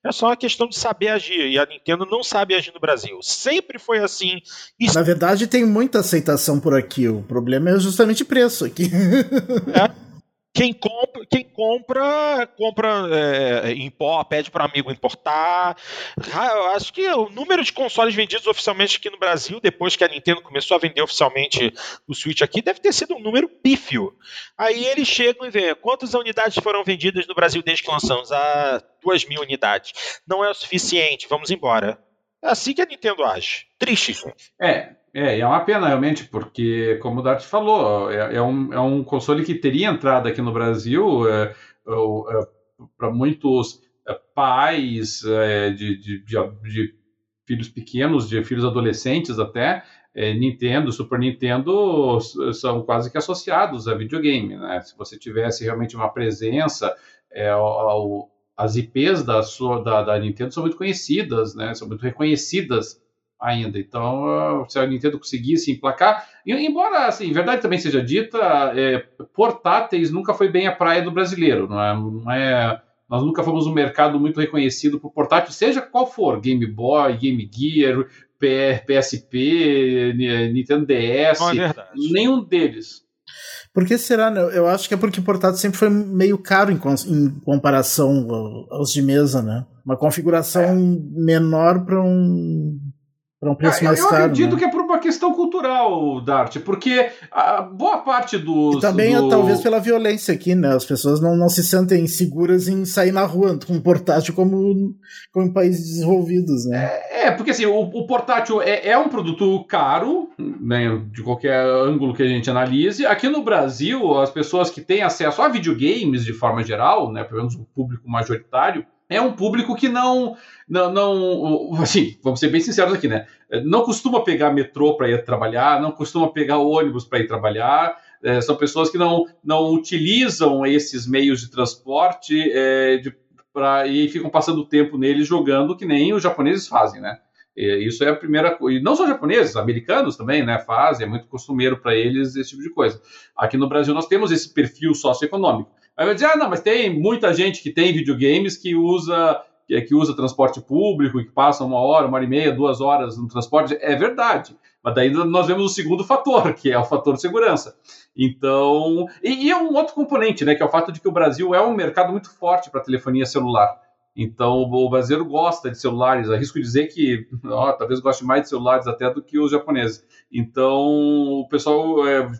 É só uma questão de saber agir. E a Nintendo não sabe agir no Brasil. Sempre foi assim. Na verdade, tem muita aceitação por aqui. O problema é justamente preço aqui. É. *laughs* Quem compra, quem compra, compra é, em pó, pede para amigo importar. Ah, acho que o número de consoles vendidos oficialmente aqui no Brasil, depois que a Nintendo começou a vender oficialmente o Switch aqui, deve ter sido um número pífio. Aí eles chegam e veem quantas unidades foram vendidas no Brasil desde que lançamos? Ah, duas mil unidades. Não é o suficiente, vamos embora. É assim que a Nintendo age. Triste. É, é, é uma pena realmente, porque, como o Dart falou, é, é, um, é um console que teria entrado aqui no Brasil é, é, para muitos é, pais é, de, de, de, de, filhos pequenos, de filhos adolescentes até. Nintendo, Super Nintendo são quase que associados a videogame. Né? Se você tivesse realmente uma presença, ao, as IPs da, sua, da, da Nintendo são muito conhecidas, né? são muito reconhecidas ainda. Então, se a Nintendo conseguisse emplacar, embora, assim, verdade também seja dita, é, portáteis nunca foi bem a praia do brasileiro, não é, não é, nós nunca fomos um mercado muito reconhecido por portátil, seja qual for, Game Boy, Game Gear, PSP, Nintendo DS, é nenhum deles. Por que será? Né? Eu acho que é porque o portátil sempre foi meio caro em, em comparação aos de mesa, né? Uma configuração é. menor para um para um preço ah, mais eu caro. Eu acredito né? que é por uma questão cultural, Dart, porque a boa parte dos. E também, do... talvez, pela violência aqui, né? As pessoas não, não se sentem seguras em sair na rua com *laughs* um portátil como, como em países desenvolvidos, né? É, é porque assim, o, o portátil é, é, um produto caro, né, de qualquer ângulo que a gente analise. Aqui no Brasil, as pessoas que têm acesso a videogames de forma geral, né, pelo menos o público majoritário, é um público que não, não, não, assim, vamos ser bem sinceros aqui, né? Não costuma pegar metrô para ir trabalhar, não costuma pegar ônibus para ir trabalhar. É, são pessoas que não, não utilizam esses meios de transporte é, de, pra, e ficam passando tempo neles jogando, que nem os japoneses fazem, né? Isso é a primeira coisa. E não só japoneses, americanos também, né? Fazem, é muito costumeiro para eles esse tipo de coisa. Aqui no Brasil nós temos esse perfil socioeconômico. Aí vai dizer, ah, não, mas tem muita gente que tem videogames que usa que, usa transporte público que passa uma hora, uma hora e meia, duas horas no transporte. É verdade. Mas daí nós vemos o segundo fator, que é o fator segurança. Então, e, e é um outro componente, né, que é o fato de que o Brasil é um mercado muito forte para telefonia celular. Então, o brasileiro gosta de celulares. Arrisco dizer que, ó, talvez goste mais de celulares até do que os japoneses. Então, o pessoal é,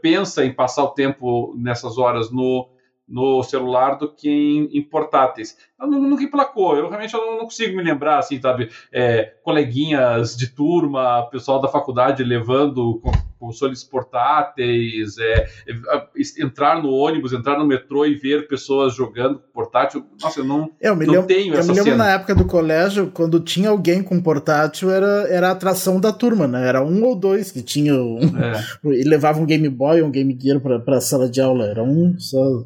pensa em passar o tempo nessas horas no, no celular do que em, em portáteis. Eu nunca emplacou, eu realmente eu não, consigo me lembrar, assim, sabe, é, coleguinhas de turma, pessoal da faculdade levando consoles portáteis, é, é, entrar no ônibus, entrar no metrô e ver pessoas jogando portátil. Nossa, eu não, eu me não lembro, tenho eu essa me lembro cena. na época do colégio, quando tinha alguém com portátil, era, era a atração da turma, né? Era um ou dois que tinham. É. *laughs* e levavam um Game Boy ou um Game Gear pra, pra sala de aula. Era um só.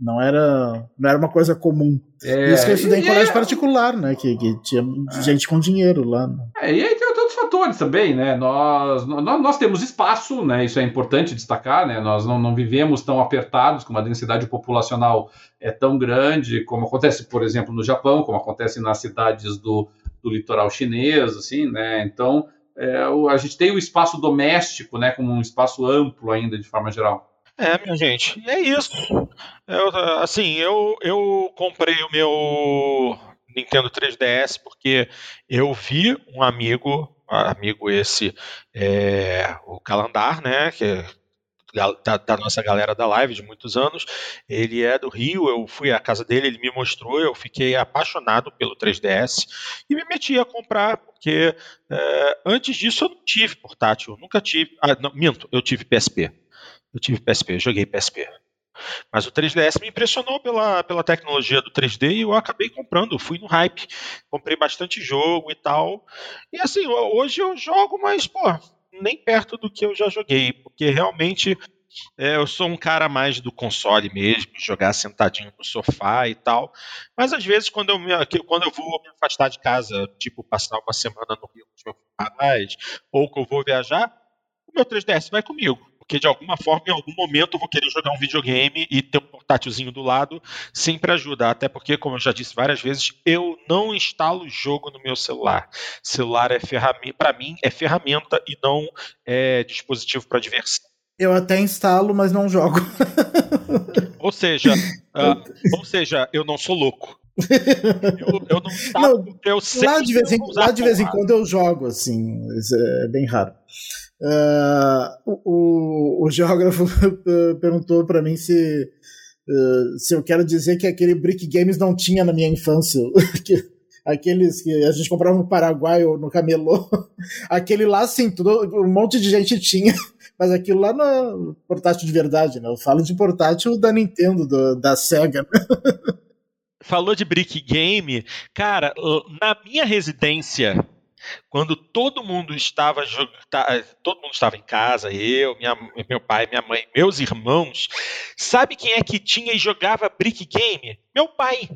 Não era, não era uma coisa comum. É, Isso que eu estudei em colégio é- particular, né? Que, que tinha gente com dinheiro lá. Né? É, e aí tem outros fatores também, né? Nós, nós, nós temos espaço, né? Isso é importante destacar, né? Nós não, não vivemos tão apertados, com uma densidade populacional é tão grande, como acontece, por exemplo, no Japão, como acontece nas cidades do, do litoral chinês, assim, né? Então, é, a gente tem o espaço doméstico, né? Como um espaço amplo ainda, de forma geral. É, minha gente, é isso. Eu, assim, eu, eu comprei o meu Nintendo 3DS porque eu vi um amigo, amigo esse, é, o Calandar, né, que é da, da nossa galera da live de muitos anos, ele é do Rio, eu fui à casa dele, ele me mostrou, eu fiquei apaixonado pelo 3DS e me meti a comprar, porque é, antes disso eu não tive portátil, nunca tive, ah, não, minto, eu tive PSP. Eu tive PSP, eu joguei PSP. Mas o 3DS me impressionou pela, pela tecnologia do 3D e eu acabei comprando. Fui no hype, comprei bastante jogo e tal. E assim, hoje eu jogo, mas, pô, nem perto do que eu já joguei, porque realmente é, eu sou um cara mais do console mesmo, jogar sentadinho no sofá e tal. Mas às vezes, quando eu, me, quando eu vou me afastar de casa, tipo, passar uma semana no Rio com os meus ou que eu vou viajar, o meu 3DS vai comigo porque de alguma forma, em algum momento, eu vou querer jogar um videogame e ter um portátilzinho do lado sempre ajuda. Até porque, como eu já disse várias vezes, eu não instalo jogo no meu celular. Celular é ferramenta, para mim, é ferramenta e não é dispositivo para diversão. Eu até instalo, mas não jogo. *laughs* ou seja, uh, *laughs* ou seja, eu não sou louco. Eu, eu não instalo Não, eu sei lá de vez, em, lá de vez em quando eu jogo, assim, é bem raro. Ah, o, o- geógrafo *laughs* perguntou pra mim se, ah, se eu quero dizer que aquele Brick Games não tinha na minha infância. *laughs* Que- Aqueles que a gente comprava no Paraguai ou no Camelô. *laughs* Aquele lá, sim, tudo, um monte de gente tinha. Mas aquilo lá no portátil de verdade, né? Eu falo de portátil da Nintendo, do- da Sega. falou de brick game, cara, na minha residência, quando todo mundo estava tá, todo mundo estava em casa, eu, minha- meu pai, minha mãe, meus irmãos, sabe quem é que tinha e jogava brick game? Meu pai.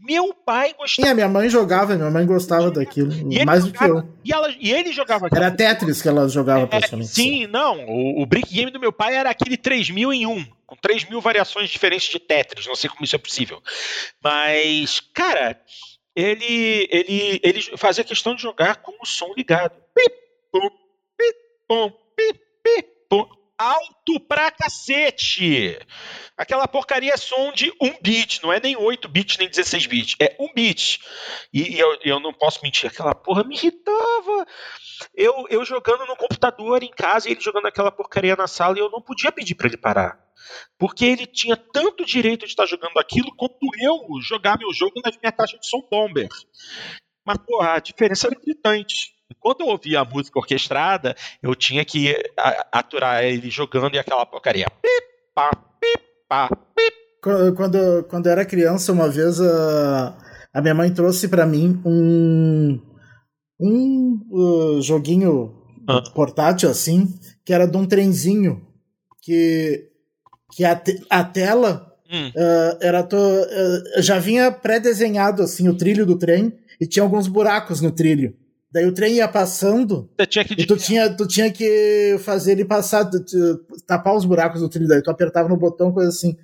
Meu pai gostava Sim, a minha mãe jogava, minha mãe gostava daquilo, E mais do que jogava- eu. e, ela, e ele jogava Era Tetris que ela jogava É, praticamente. sim, não. O, o Brick Game do meu pai era aquele 3000 em 1, com 3 mil variações diferentes de Tetris. Não sei como isso é possível. Mas, cara, ele, ele, ele fazia questão de jogar com o som ligado. Alto pra cacete! Aquela porcaria é som de 1 bit, não é nem 8 bits, nem 16 bits, é 1 bit. E, e eu, eu não posso mentir, aquela porra me irritava eu, eu jogando no computador em casa e ele jogando aquela porcaria na sala e eu não podia pedir para ele parar. Porque ele tinha tanto direito de estar jogando aquilo quanto eu jogar meu jogo na minha caixa de som bomber. Mas, porra, a diferença era gritante. Quando eu ouvia a música orquestrada, eu tinha que aturar ele jogando e aquela porcaria. Pip, pá, pip, pá, pip. Qu- Quando, quando eu era criança, uma vez a, a minha mãe trouxe pra mim um, um uh, joguinho Ah. portátil assim, que era de um trenzinho que, que a, te- a tela Hum, uh, era to, uh, já vinha pré-desenhado assim o trilho do trem e tinha alguns buracos no trilho. Daí o trem ia passando tinha e tu tinha, tu tinha que fazer ele passar, tu- tu- tapar os buracos do trilho, daí tu apertava no botão, coisa assim.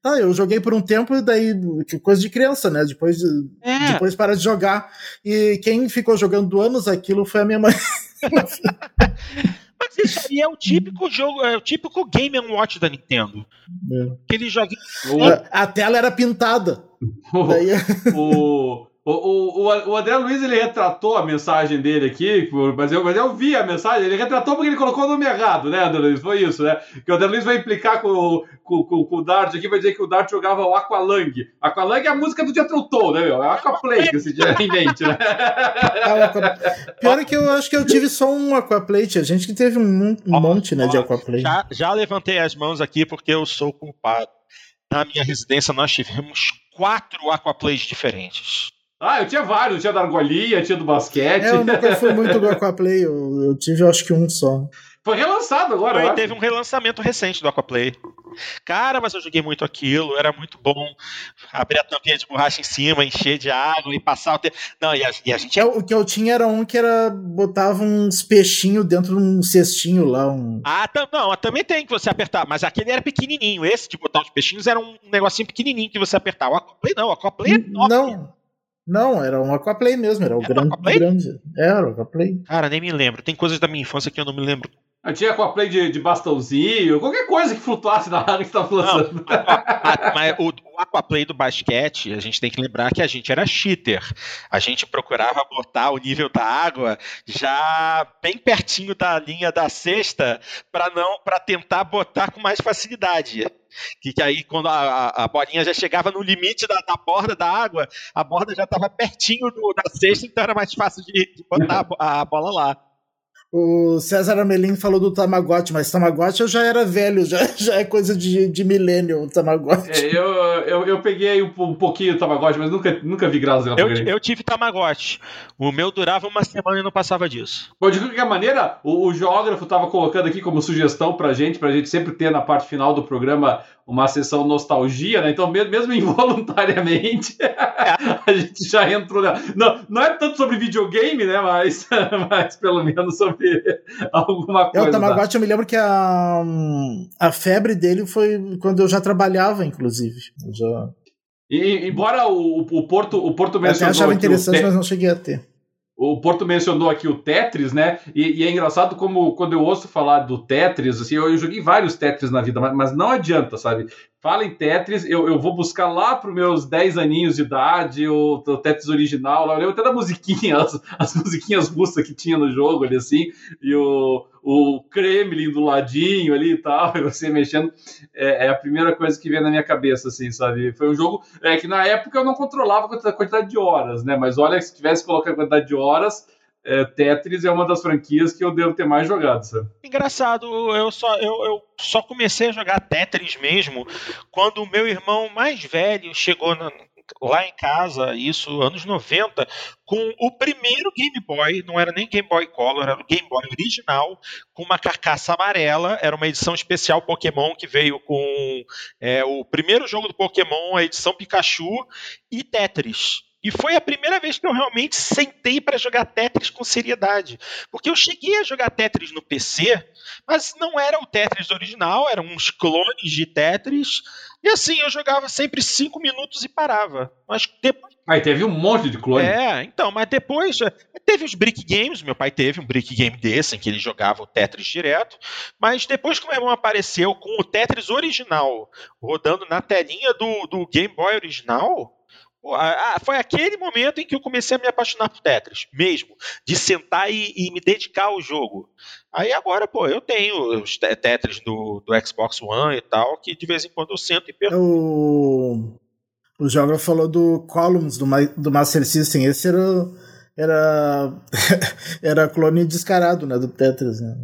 Tá, eu joguei por um tempo e daí, que coisa de criança, né? Depois, de- É, depois para de jogar. E quem ficou jogando anos aquilo foi a minha mãe. *laughs* mas isso aí é o típico jogo, é o típico Game Watch da Nintendo. Aquele joguinho O, A, a tela era pintada. *laughs* o, Daí, o, O, o, o André Luiz ele retratou a mensagem dele aqui, mas eu, mas eu vi a mensagem, ele retratou porque ele colocou o nome errado, né, André Luiz? Foi isso, né? Que o André Luiz vai implicar com, com, com, com o Dart aqui, vai dizer que o Dart jogava o Aqualang. Aqualang é a música do Jethro Tull, né, meu? É o Aquaplay que se tinha em mente, né? Pior é que eu acho que eu tive só um Aquaplate, a gente que teve um, um monte, né, de Aquaplay. Já, já levantei as mãos aqui porque eu sou culpado. Na minha residência nós tivemos quatro Aquaplays diferentes. Ah, eu tinha vários, tinha da argolinha, tinha do basquete. É, eu nunca fui muito do Aquaplay, eu, eu tive acho que um só. Foi relançado agora, Foi, Teve um relançamento recente do Aquaplay. Cara, mas eu joguei muito aquilo, era muito bom. Abrir a tampinha de borracha em cima, encher de água e passar o tempo. Não, e a, e a gente. É, o que eu tinha era um que era. botava uns peixinhos dentro de um cestinho lá. Um... Ah, não, também tem que você apertar, mas aquele era pequenininho. Esse de botar os peixinhos era um negocinho pequenininho que você apertava. O Aquaplay não, o Aquaplay é enorme. Não. Não, era um Aquaplay mesmo, era o era grande, grande. Era o Aquaplay. Cara, nem me lembro. Tem coisas da minha infância que eu não me lembro. Eu tinha Aquaplay de, de bastãozinho, qualquer coisa que flutuasse na água que você tá lançando. *laughs* mas o, o Aquaplay do basquete, a gente tem que lembrar que a gente era cheater. A gente procurava botar o nível da água já bem pertinho da linha da cesta para não para tentar botar com mais facilidade. Que, que aí, quando a, a, bolinha já chegava no limite da, da borda da água, a borda já estava pertinho do, da cesta, então era mais fácil de, de botar a, a bola lá. O César Amelin falou do Tamagotchi, mas Tamagotchi eu já era velho, já, *laughs* já é coisa de, de milênio o Tamagotchi. É, eu, eu, eu peguei um, um pouquinho do Tamagotchi, mas nunca, nunca vi graça eu, eu tive Tamagotchi. O meu durava uma semana e não passava disso. Bom, de qualquer maneira, o, o geógrafo estava colocando aqui como sugestão pra gente, pra gente sempre ter na parte final do programa uma sessão nostalgia, né? Então, mesmo *laughs* involuntariamente, a gente já entrou. Não, não é tanto sobre videogame, né? Mas, *laughs* mas pelo menos sobre alguma coisa. É, o Tamagotchi, eu me lembro que a, a febre dele foi quando eu já trabalhava, inclusive. Eu já... E, embora o, o Porto, o Porto mencionou. Eu achava interessante, mas não cheguei a ter. O Porto mencionou aqui o Tetris, né? E, e, é engraçado como quando eu ouço falar do Tetris, assim, eu, eu joguei vários Tetris na vida, mas, mas, não adianta, sabe? Fala em Tetris, eu, eu vou buscar lá para os meus 10 aninhos de idade o, o Tetris original, eu lembro até da musiquinha, *laughs* as, as musiquinhas russas que tinha no jogo ali, assim, e o, o Kremlin do ladinho ali e tal, *laughs* e você mexendo, é, é, a primeira coisa que vem na minha cabeça, assim, sabe? Foi um jogo é, que na época eu não controlava a quantidade de horas, né? Mas olha, se tivesse colocado a quantidade de horas, é, Tetris é uma das franquias que eu devo ter mais jogado, sabe? Engraçado, eu só, eu, eu só comecei a jogar Tetris mesmo quando o meu irmão mais velho chegou na, lá em casa, isso anos 90, com o primeiro Game Boy, não era nem Game Boy Color, era o Game Boy original, com uma carcaça amarela, era uma edição especial Pokémon que veio com é, o primeiro jogo do Pokémon, a edição Pikachu e Tetris. E foi a primeira vez que eu realmente sentei para jogar Tetris com seriedade. Porque eu cheguei a jogar Tetris no PC, mas não era o Tetris original, eram uns clones de Tetris. E assim, eu jogava sempre cinco minutos e parava. Mas depois. Aí teve um monte de clones. É, então, mas depois eh, teve os Brick Games. Meu pai teve um Brick Game desse, em que ele jogava o Tetris direto. Mas depois que o meu irmão apareceu com o Tetris original rodando na telinha do, do Game Boy original foi aquele momento em que eu comecei a me apaixonar por Tetris, mesmo, de sentar e, e me dedicar ao jogo. Aí agora, pô, eu tenho os Tetris do, do Xbox One e tal, que de vez em quando eu sento e pergunto. O, o Joga falou do Columns do, do Master System, esse era, era, *laughs* era clone descarado, né, do Tetris, né?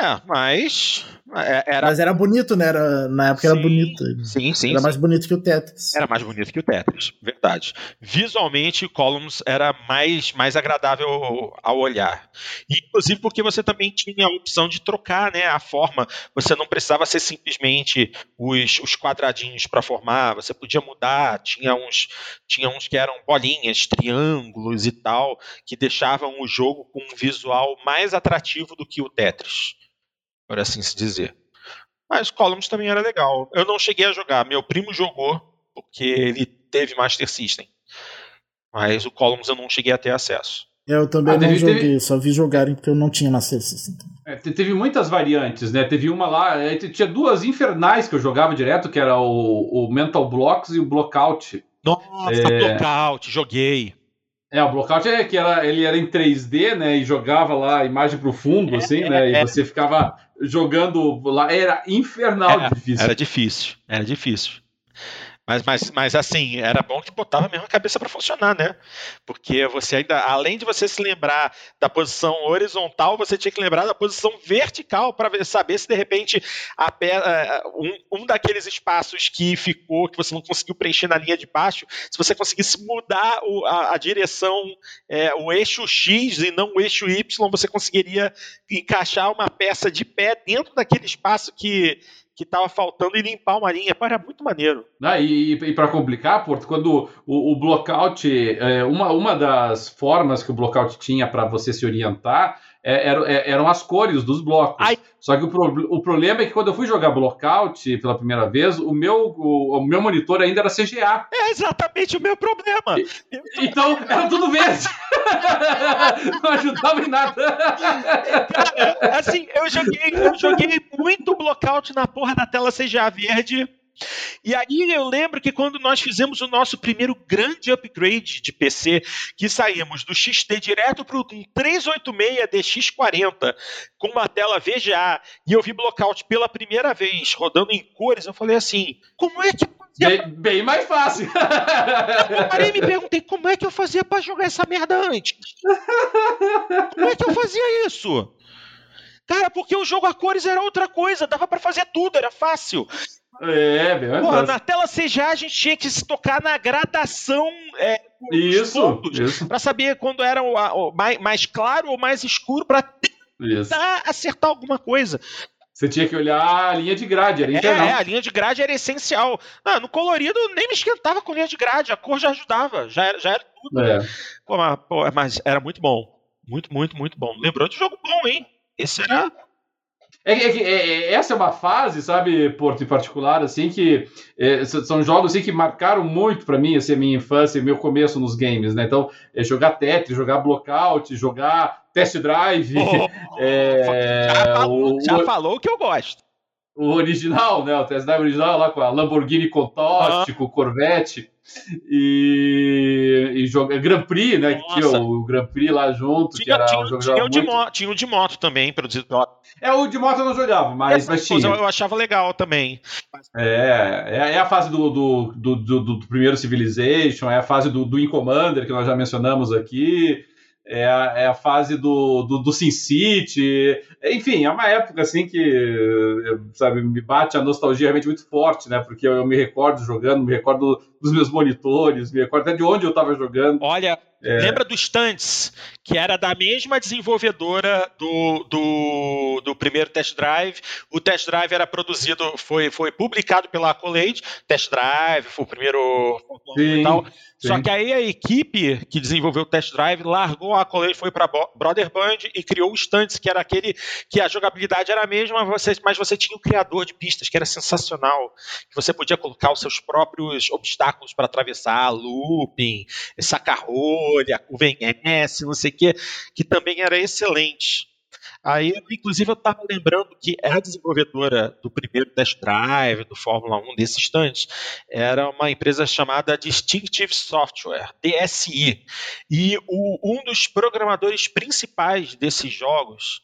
É, mas é, era... Mas era bonito, né? Era, na época sim, era bonito. Sim, sim. Era sim. mais bonito que o Tetris. Era mais bonito que o Tetris, verdade. Visualmente, Columns era mais, mais agradável ao olhar. Inclusive porque você também tinha a opção de trocar né, a forma. Você não precisava ser simplesmente os, os quadradinhos para formar, você podia mudar. Tinha uns, tinha uns que eram bolinhas, triângulos e tal, que deixavam o jogo com um visual mais atrativo do que o Tetris por assim se dizer. Mas Columns também era legal. Eu não cheguei a jogar, meu primo jogou, porque ele teve Master System. Mas o Columns eu não cheguei a ter acesso. Eu também ah, não teve, joguei, teve... só vi jogarem porque eu não tinha Master System. É, teve muitas variantes, né? Teve uma lá, é, tinha duas infernais que eu jogava direto, que era o, o Mental Blocks e o Blockout. Nossa, é... Blockout, joguei. É, o Blockout é que era, ele era em 3D, né? E jogava lá a imagem pro fundo, é, assim, né? E é, você ficava jogando lá. Era infernal era, difícil. Era difícil, era difícil. Mas, mas, mas assim, era bom que botava mesmo a cabeça para funcionar, né? Porque você ainda, além de você se lembrar da posição horizontal, você tinha que lembrar da posição vertical para saber se de repente a, é, um, um daqueles espaços que ficou, que você não conseguiu preencher na linha de baixo, se você conseguisse mudar o, a, a, direção, é, o eixo X e não o eixo Y, você conseguiria encaixar uma peça de pé dentro daquele espaço que que estava faltando e limpar uma linha. Era muito maneiro. Ah, e, e para complicar, Porto, quando o, o blockout, é, uma, uma das formas que o blockout tinha para você se orientar é, eram, é, eram as cores dos blocos. Ai. Só que o, pro, o problema é que quando eu fui jogar Blockout pela primeira vez, o meu, o, o meu monitor ainda era CGA. É exatamente o meu problema. E, então, era tudo verde. *laughs* Não ajudava em nada. Cara, assim, eu joguei, eu joguei muito Blockout na porra da tela CGA verde e aí eu lembro que quando nós fizemos o nosso primeiro grande upgrade de PC, que saímos do XT direto para o 386 DX40 com uma tela VGA e eu vi Blockout pela primeira vez rodando em cores, eu falei assim: como é que Bem, bem, mais fácil. Eu parei e me perguntei como é que eu fazia para jogar essa merda antes. Como é que eu fazia isso? Cara, porque o jogo a cores era outra coisa, dava para fazer tudo, era fácil. É, bem Porra, na tela CGA a gente tinha que se tocar na gradação é, isso, isso. para saber quando era o, o, mais, mais, claro ou mais escuro para tentar acertar alguma coisa. Você tinha que olhar a linha de grade, era internal. É, a linha de grade era essencial. Ah, no colorido nem me esquentava com linha de grade, a cor já ajudava, já era, já era tudo. É. Pô, mas, pô, mas era muito bom. Muito, muito, muito bom. Lembrou de jogo bom, hein? Esse era é, é, é, essa é uma fase, sabe, Porto, em particular, assim, que é, são jogos assim, que marcaram muito para mim, assim, a minha infância e meu começo nos games, né? Então, é jogar Tetris, jogar Blockout, jogar Test Drive. Oh, *laughs* já, falou, o, já falou que eu gosto. O original, né? O Test Drive original lá com a Lamborghini Contoste, com o Corvette e, e joga Grand Prix, né? Nossa. Que tinha o Grand Prix lá junto, tinha, que era tinha, um jogo tinha, o de moto, tinha o de moto também, produzido pela. É, o de moto eu não jogava, mas, mas tinha. Eu, achava legal também. É, é, é a fase do, do, do, do, do primeiro Civilization, é a fase do, do In Commander, que nós já mencionamos aqui é a, é a fase do, do, do Sin City, enfim, é uma época assim que, sabe, me bate a nostalgia realmente muito forte, né? Porque eu, eu me recordo jogando, me recordo dos meus monitores, me recordo até de onde eu estava jogando. Olha, é. lembra do Stunts, que era da mesma desenvolvedora do, do, do primeiro Test Drive. O Test Drive era produzido, foi, foi publicado pela Accolade, Test Drive, foi o primeiro Sim. e tal. Sim. Só que aí a equipe que desenvolveu o test drive largou a Accolade, foi para Brother Band e criou o Stunts, que era aquele que a jogabilidade era a mesma, mas você tinha o criador de pistas, que era sensacional. Que você podia colocar os seus próprios obstáculos para atravessar, looping, sacar rolha, curva em S, não sei o que, que também era excelente. Aí, inclusive, eu estava lembrando que a desenvolvedora do primeiro test drive, do Fórmula 1, desses instantes, era uma empresa chamada Distinctive Software, DSI. E o, um dos programadores principais desses jogos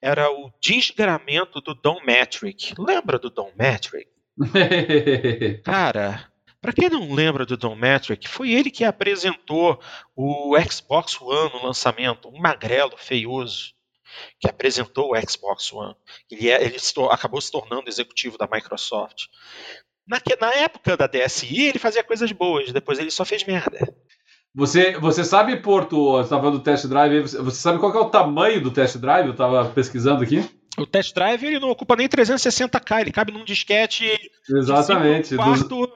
era o desgramento do Don Metric. Lembra do Don Metric? *laughs* Cara, para quem não lembra do Don Metric, foi ele que apresentou o Xbox One no lançamento, um magrelo feioso que apresentou o Xbox One. Ele, é, ele se, acabou se tornando executivo da Microsoft. Na, na época da DSI, ele fazia coisas boas, depois ele só fez merda. Você, você sabe, Porto, você estava falando do test drive, você sabe qual é o tamanho do test drive? Eu estava pesquisando aqui. O test drive ele não ocupa nem 360k, ele cabe num disquete. Exatamente. Quarto,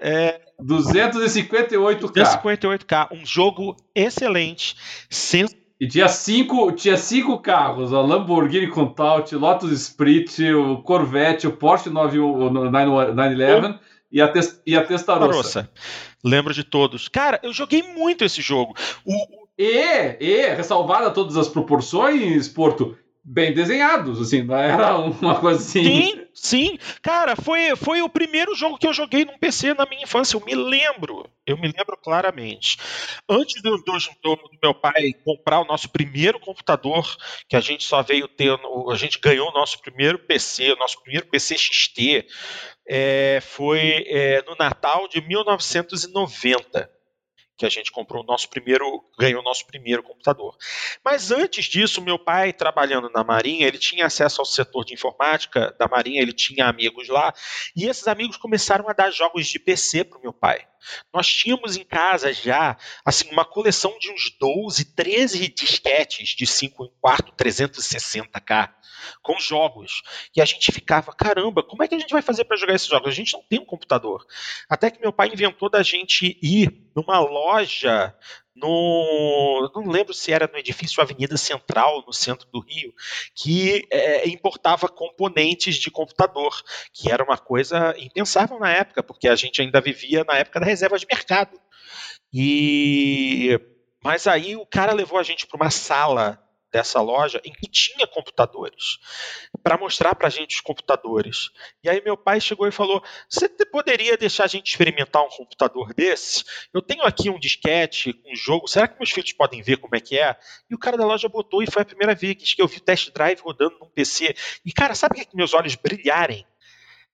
é, 258k. 258k, um jogo excelente, sensacional e tinha cinco, tinha cinco carros: a Lamborghini Countach, Lotus Esprit, o Corvette, o Porsche 911 e a, tes, e a Testarossa. Lembro de todos. Cara, eu joguei muito esse jogo. O, E, e, ressalvada todas as proporções, Porto, bem desenhados, assim, não era uma coisa assim. Sim, sim. Cara, foi, foi o primeiro jogo que eu joguei num PC na minha infância, eu me lembro. Eu me lembro claramente. Antes do, do, do meu pai comprar o nosso primeiro computador, que a gente só veio ter, a gente ganhou o nosso primeiro PC, o nosso primeiro PC XT, é, foi é, no Natal de 1990 que a gente comprou o nosso primeiro, ganhou o nosso primeiro computador. Mas antes disso, meu pai, trabalhando na Marinha, ele tinha acesso ao setor de informática da Marinha, ele tinha amigos lá, e esses amigos começaram a dar jogos de PC para o meu pai. Nós tínhamos em casa já assim uma coleção de uns 12, 13 disquetes de 5 em 4, 360K com jogos. E a gente ficava, caramba, como é que a gente vai fazer para jogar esses jogos? A gente não tem um computador. Até que meu pai inventou da gente ir numa loja no. Não lembro se era no edifício Avenida Central, no centro do Rio, que é, importava componentes de computador, que era uma coisa impensável na época, porque a gente ainda vivia na época da reserva de mercado. E. Mas aí o cara levou a gente para uma sala dessa loja em que tinha computadores, para mostrar para a gente os computadores. E aí meu pai chegou e falou: Você poderia deixar a gente experimentar um computador desse? Eu tenho aqui um disquete, um jogo, será que meus filhos podem ver como é que é? E o cara da loja botou e foi a primeira vez que eu vi o test drive rodando num PC. E cara, sabe que meus olhos brilharem?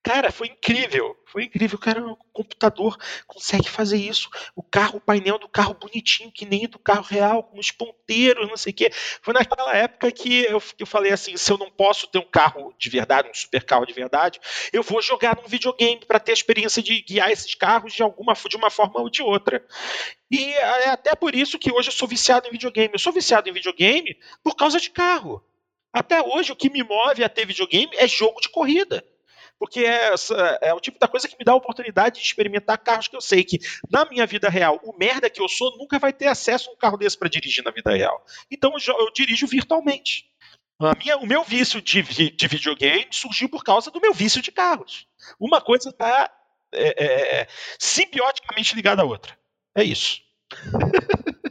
Cara, foi incrível. Foi incrível. Cara, o computador consegue fazer isso. O carro, o painel do carro bonitinho, que nem do carro real, com os ponteiros, não sei o quê. Foi naquela época que eu, que eu falei assim: se eu não posso ter um carro de verdade, um super carro de verdade, eu vou jogar num videogame para ter a experiência de guiar esses carros de alguma de uma forma ou de outra. E é até por isso que hoje eu sou viciado em videogame. Eu sou viciado em videogame por causa de carro. Até hoje, o que me move a ter videogame é jogo de corrida porque é, é o tipo da coisa que me dá a oportunidade de experimentar carros que eu sei que, na minha vida real, o merda que eu sou nunca vai ter acesso a um carro desse para dirigir na vida real. Então eu, eu dirijo virtualmente. Minha, o meu vício de, de, videogame surgiu por causa do meu vício de carros. Uma coisa está é, é, é, simbioticamente ligada à outra. É isso. *laughs*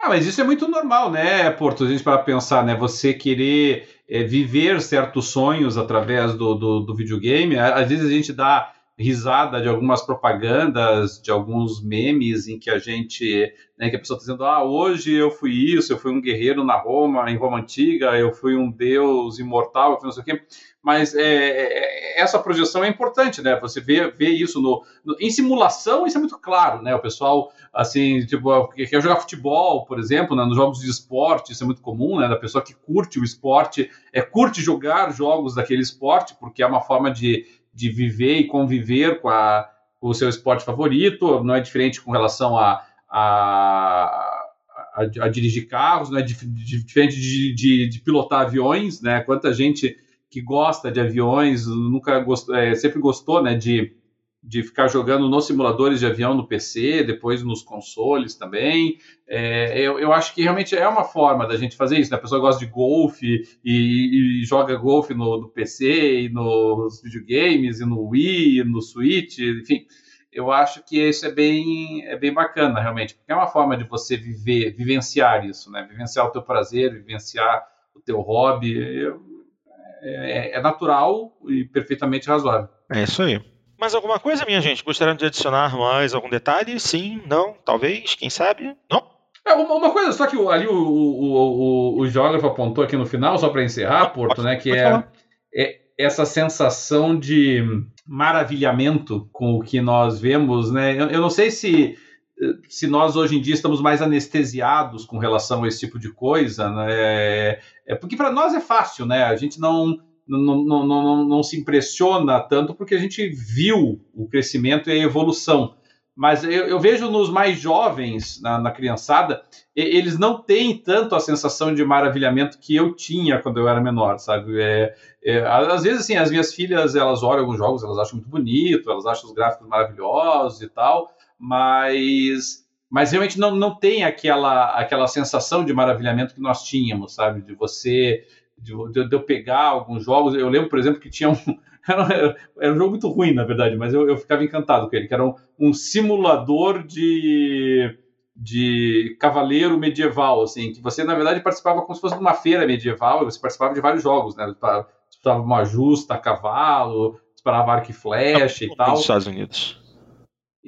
ah, mas isso é muito normal, né, Porto? A gente para pensar, né? Você querer é, viver certos sonhos através do, do, do, videogame. Às vezes a gente dá risada de algumas propagandas, de alguns memes em que a gente, né, que a pessoa está dizendo, ah, hoje eu fui isso, eu fui um guerreiro na Roma, em Roma Antiga, eu fui um deus imortal, eu fui não sei o quê. Mas é, é, essa projeção é importante, né? Você vê, vê isso no, no, em simulação, isso é muito claro, né? O pessoal, assim, tipo, que quer jogar futebol, por exemplo, né, nos jogos de esporte, isso é muito comum, né? Da pessoa que curte o esporte, é, curte jogar jogos daquele esporte, porque é uma forma de de viver e conviver com, a, com o seu esporte favorito, não é diferente com relação a, a, a, a dirigir carros, não é diferente de, de, de, pilotar aviões, né? Quanta gente que gosta de aviões nunca gostou, é, sempre gostou, né? De de ficar jogando nos simuladores de avião no PC, depois nos consoles também. É, eu, eu, acho que realmente é uma forma da gente fazer isso. Né? A pessoa gosta de golfe e, e, joga golfe no, no, PC, e nos videogames, e no Wii, e no Switch, enfim. Eu acho que isso é bem, é bem bacana, realmente, porque é uma forma de você viver, vivenciar isso, né? Vivenciar o teu prazer, vivenciar o teu hobby. Eu, é, é natural e perfeitamente razoável. É isso aí. Mais alguma coisa, minha gente? Gostariam de adicionar mais algum detalhe? Sim, não, talvez, quem sabe? Não? É, uma coisa só que ali o, o, o, o geógrafo apontou aqui no final, só para encerrar, Porto, né? Que é, é, essa sensação de maravilhamento com o que nós vemos, né? Eu, eu não sei se se nós hoje em dia estamos mais anestesiados com relação a esse tipo de coisa, né? É, é porque para nós é fácil, né? A gente não não, não, não, não se impressiona tanto porque a gente viu o crescimento e a evolução. Mas eu, eu vejo nos mais jovens, na, na, criançada, eles não têm tanto a sensação de maravilhamento que eu tinha quando eu era menor, sabe? É, é, às vezes, assim, as minhas filhas, elas olham alguns jogos, elas acham muito bonito, elas acham os gráficos maravilhosos e tal, mas mas realmente não, não tem aquela, aquela sensação de maravilhamento que nós tínhamos, sabe? De você de, de, eu pegar alguns jogos. Eu lembro, por exemplo, que tinha um. *laughs* Era, era um jogo muito ruim, na verdade, mas eu, eu ficava encantado com ele, que era um, um simulador de, de cavaleiro medieval, assim, que você, na verdade, participava como se fosse de uma feira medieval, e você participava de vários jogos, né? Disputava uma justa a cavalo, disparava arco e flecha e tal. Nos Estados Unidos.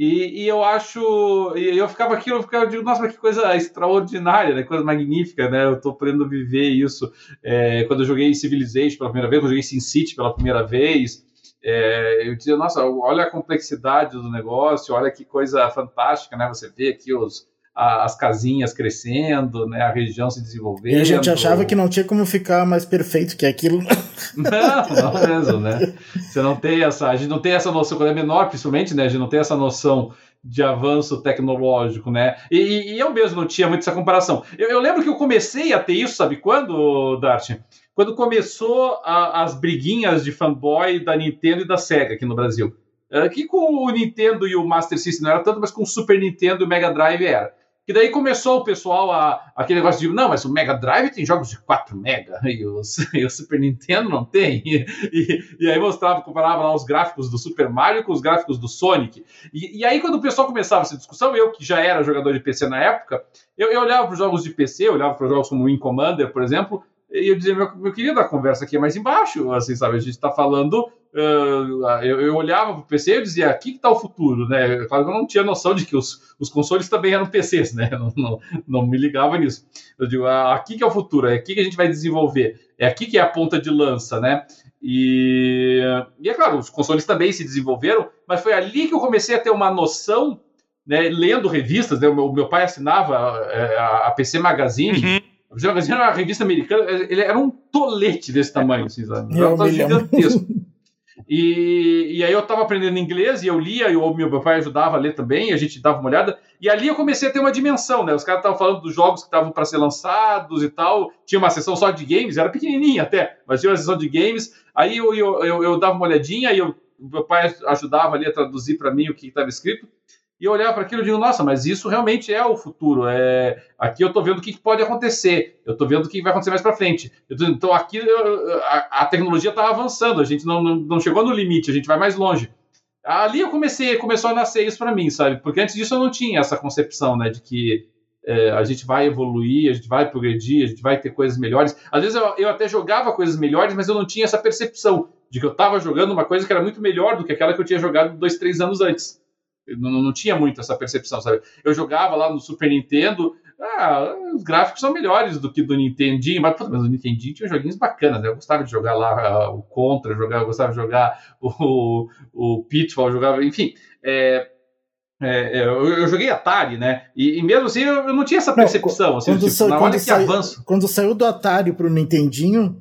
E, e, eu acho. E eu ficava aqui, eu ficava, eu digo, nossa, mas que coisa extraordinária, né? Coisa magnífica, né? Eu tô aprendendo a viver isso. É, quando eu joguei Civilization pela primeira vez, quando eu joguei SimCity pela primeira vez, é, eu dizia, nossa, olha a complexidade do negócio, olha que coisa fantástica, né? Você vê aqui os, as casinhas crescendo, né, a região se desenvolvendo. E a gente achava que não tinha como ficar mais perfeito que aquilo. *laughs* Não, não mesmo, né? Você não tem essa, a gente não tem essa noção, quando é menor, principalmente, né, a gente não tem essa noção de avanço tecnológico, né? E, e eu mesmo não tinha muito essa comparação. Eu, eu, lembro que eu comecei a ter isso, sabe quando, Dart? Quando começou a, as briguinhas de fanboy da Nintendo e da Sega aqui no Brasil. Aqui com o Nintendo e o Master System não era tanto, mas com o Super Nintendo e o Mega Drive era. E daí começou o pessoal a aquele negócio de não, mas o Mega Drive tem jogos de 4 mega *laughs* e o, e o Super Nintendo não tem. E, e, aí mostrava, comparava lá os gráficos do Super Mario com os gráficos do Sonic. E, aí quando o pessoal começava essa discussão, eu que já era jogador de PC na época, eu, eu olhava para os jogos de PC, olhava para jogos como Wing Commander, por exemplo, e eu dizia, meu, meu querido, a conversa aqui é mais embaixo, assim, sabe? A gente está falando Uh, eu, eu, olhava para o PC e dizia, aqui que está o futuro, né? Claro que eu não tinha noção de que os, os consoles também eram PCs, né? *laughs* Não, não, não, me ligava nisso. Eu digo, ah, aqui que é o futuro, é aqui que a gente vai desenvolver, é aqui que é a ponta de lança, né? E, e é claro, os consoles também se desenvolveram, mas foi ali que eu comecei a ter uma noção, né? Lendo revistas, né? O meu, meu pai assinava a, é, a, a PC Magazine. Uhum. Magazine era uma revista americana, ele era um tolete desse tamanho, assim, sabe? Era um gigantesco. E, e aí eu estava aprendendo inglês e eu lia, e o meu pai ajudava a ler também, a gente dava uma olhada. E ali eu comecei a ter uma dimensão, né? Os caras estavam falando dos jogos que estavam para ser lançados e tal. Tinha uma sessão só de games, era pequenininha até, mas tinha uma sessão de games. Aí eu, eu, eu, eu dava uma olhadinha e o meu pai ajudava ali a traduzir para mim o que estava escrito e eu olhava para aquilo e digo, nossa, mas isso realmente é o futuro. É... Aqui eu estou vendo o que pode acontecer, eu estou vendo o que vai acontecer mais para frente. Tô... então aqui a, a tecnologia está avançando, a gente não, não, não, chegou no limite, a gente vai mais longe. Ali eu comecei, começou a nascer isso para mim, sabe? Porque antes disso eu não tinha essa concepção, né, de que é, a gente vai evoluir, a gente vai progredir, a gente vai ter coisas melhores. Às vezes eu, eu até jogava coisas melhores, mas eu não tinha essa percepção de que eu estava jogando uma coisa que era muito melhor do que aquela que eu tinha jogado dois, três anos antes não, não tinha muito essa percepção, sabe? Eu jogava lá no Super Nintendo, ah, os gráficos são melhores do que do Nintendinho, mas, mas o Nintendinho tinha joguinhos bacanas, né? Eu gostava de jogar lá uh, o Contra, jogar, eu gostava de jogar o, o Pitfall, jogava, enfim. É, é, é eu, eu, joguei Atari, né? E, e mesmo assim eu, eu, não tinha essa percepção. Não, assim, quando, tipo, sa quando, saiu, avanço. quando saiu do Atari pro Nintendinho,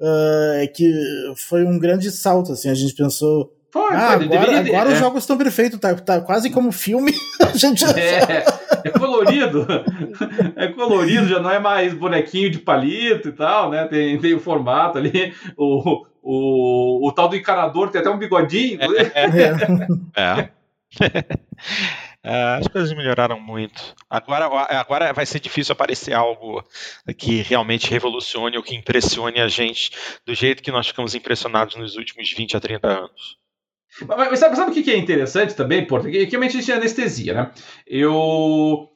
uh, é que foi um grande salto. Assim, a gente pensou foi, ah, agora, deveria, agora é. os jogos estão perfeitos, tá, tá quase como filme. *laughs* A gente é, é colorido. É colorido, já não é mais bonequinho de palito e tal, né? Tem, tem o formato ali. O, o, o tal do encanador tem até um bigodinho. É. é. *laughs* é. as coisas melhoraram muito. Agora, agora vai ser difícil aparecer algo que realmente revolucione ou que impressione a gente do jeito que nós ficamos impressionados nos últimos 20 a 30 anos. Mas sabe, sabe o que é interessante também, Porto? Que realmente tinha anestesia, né? Eu,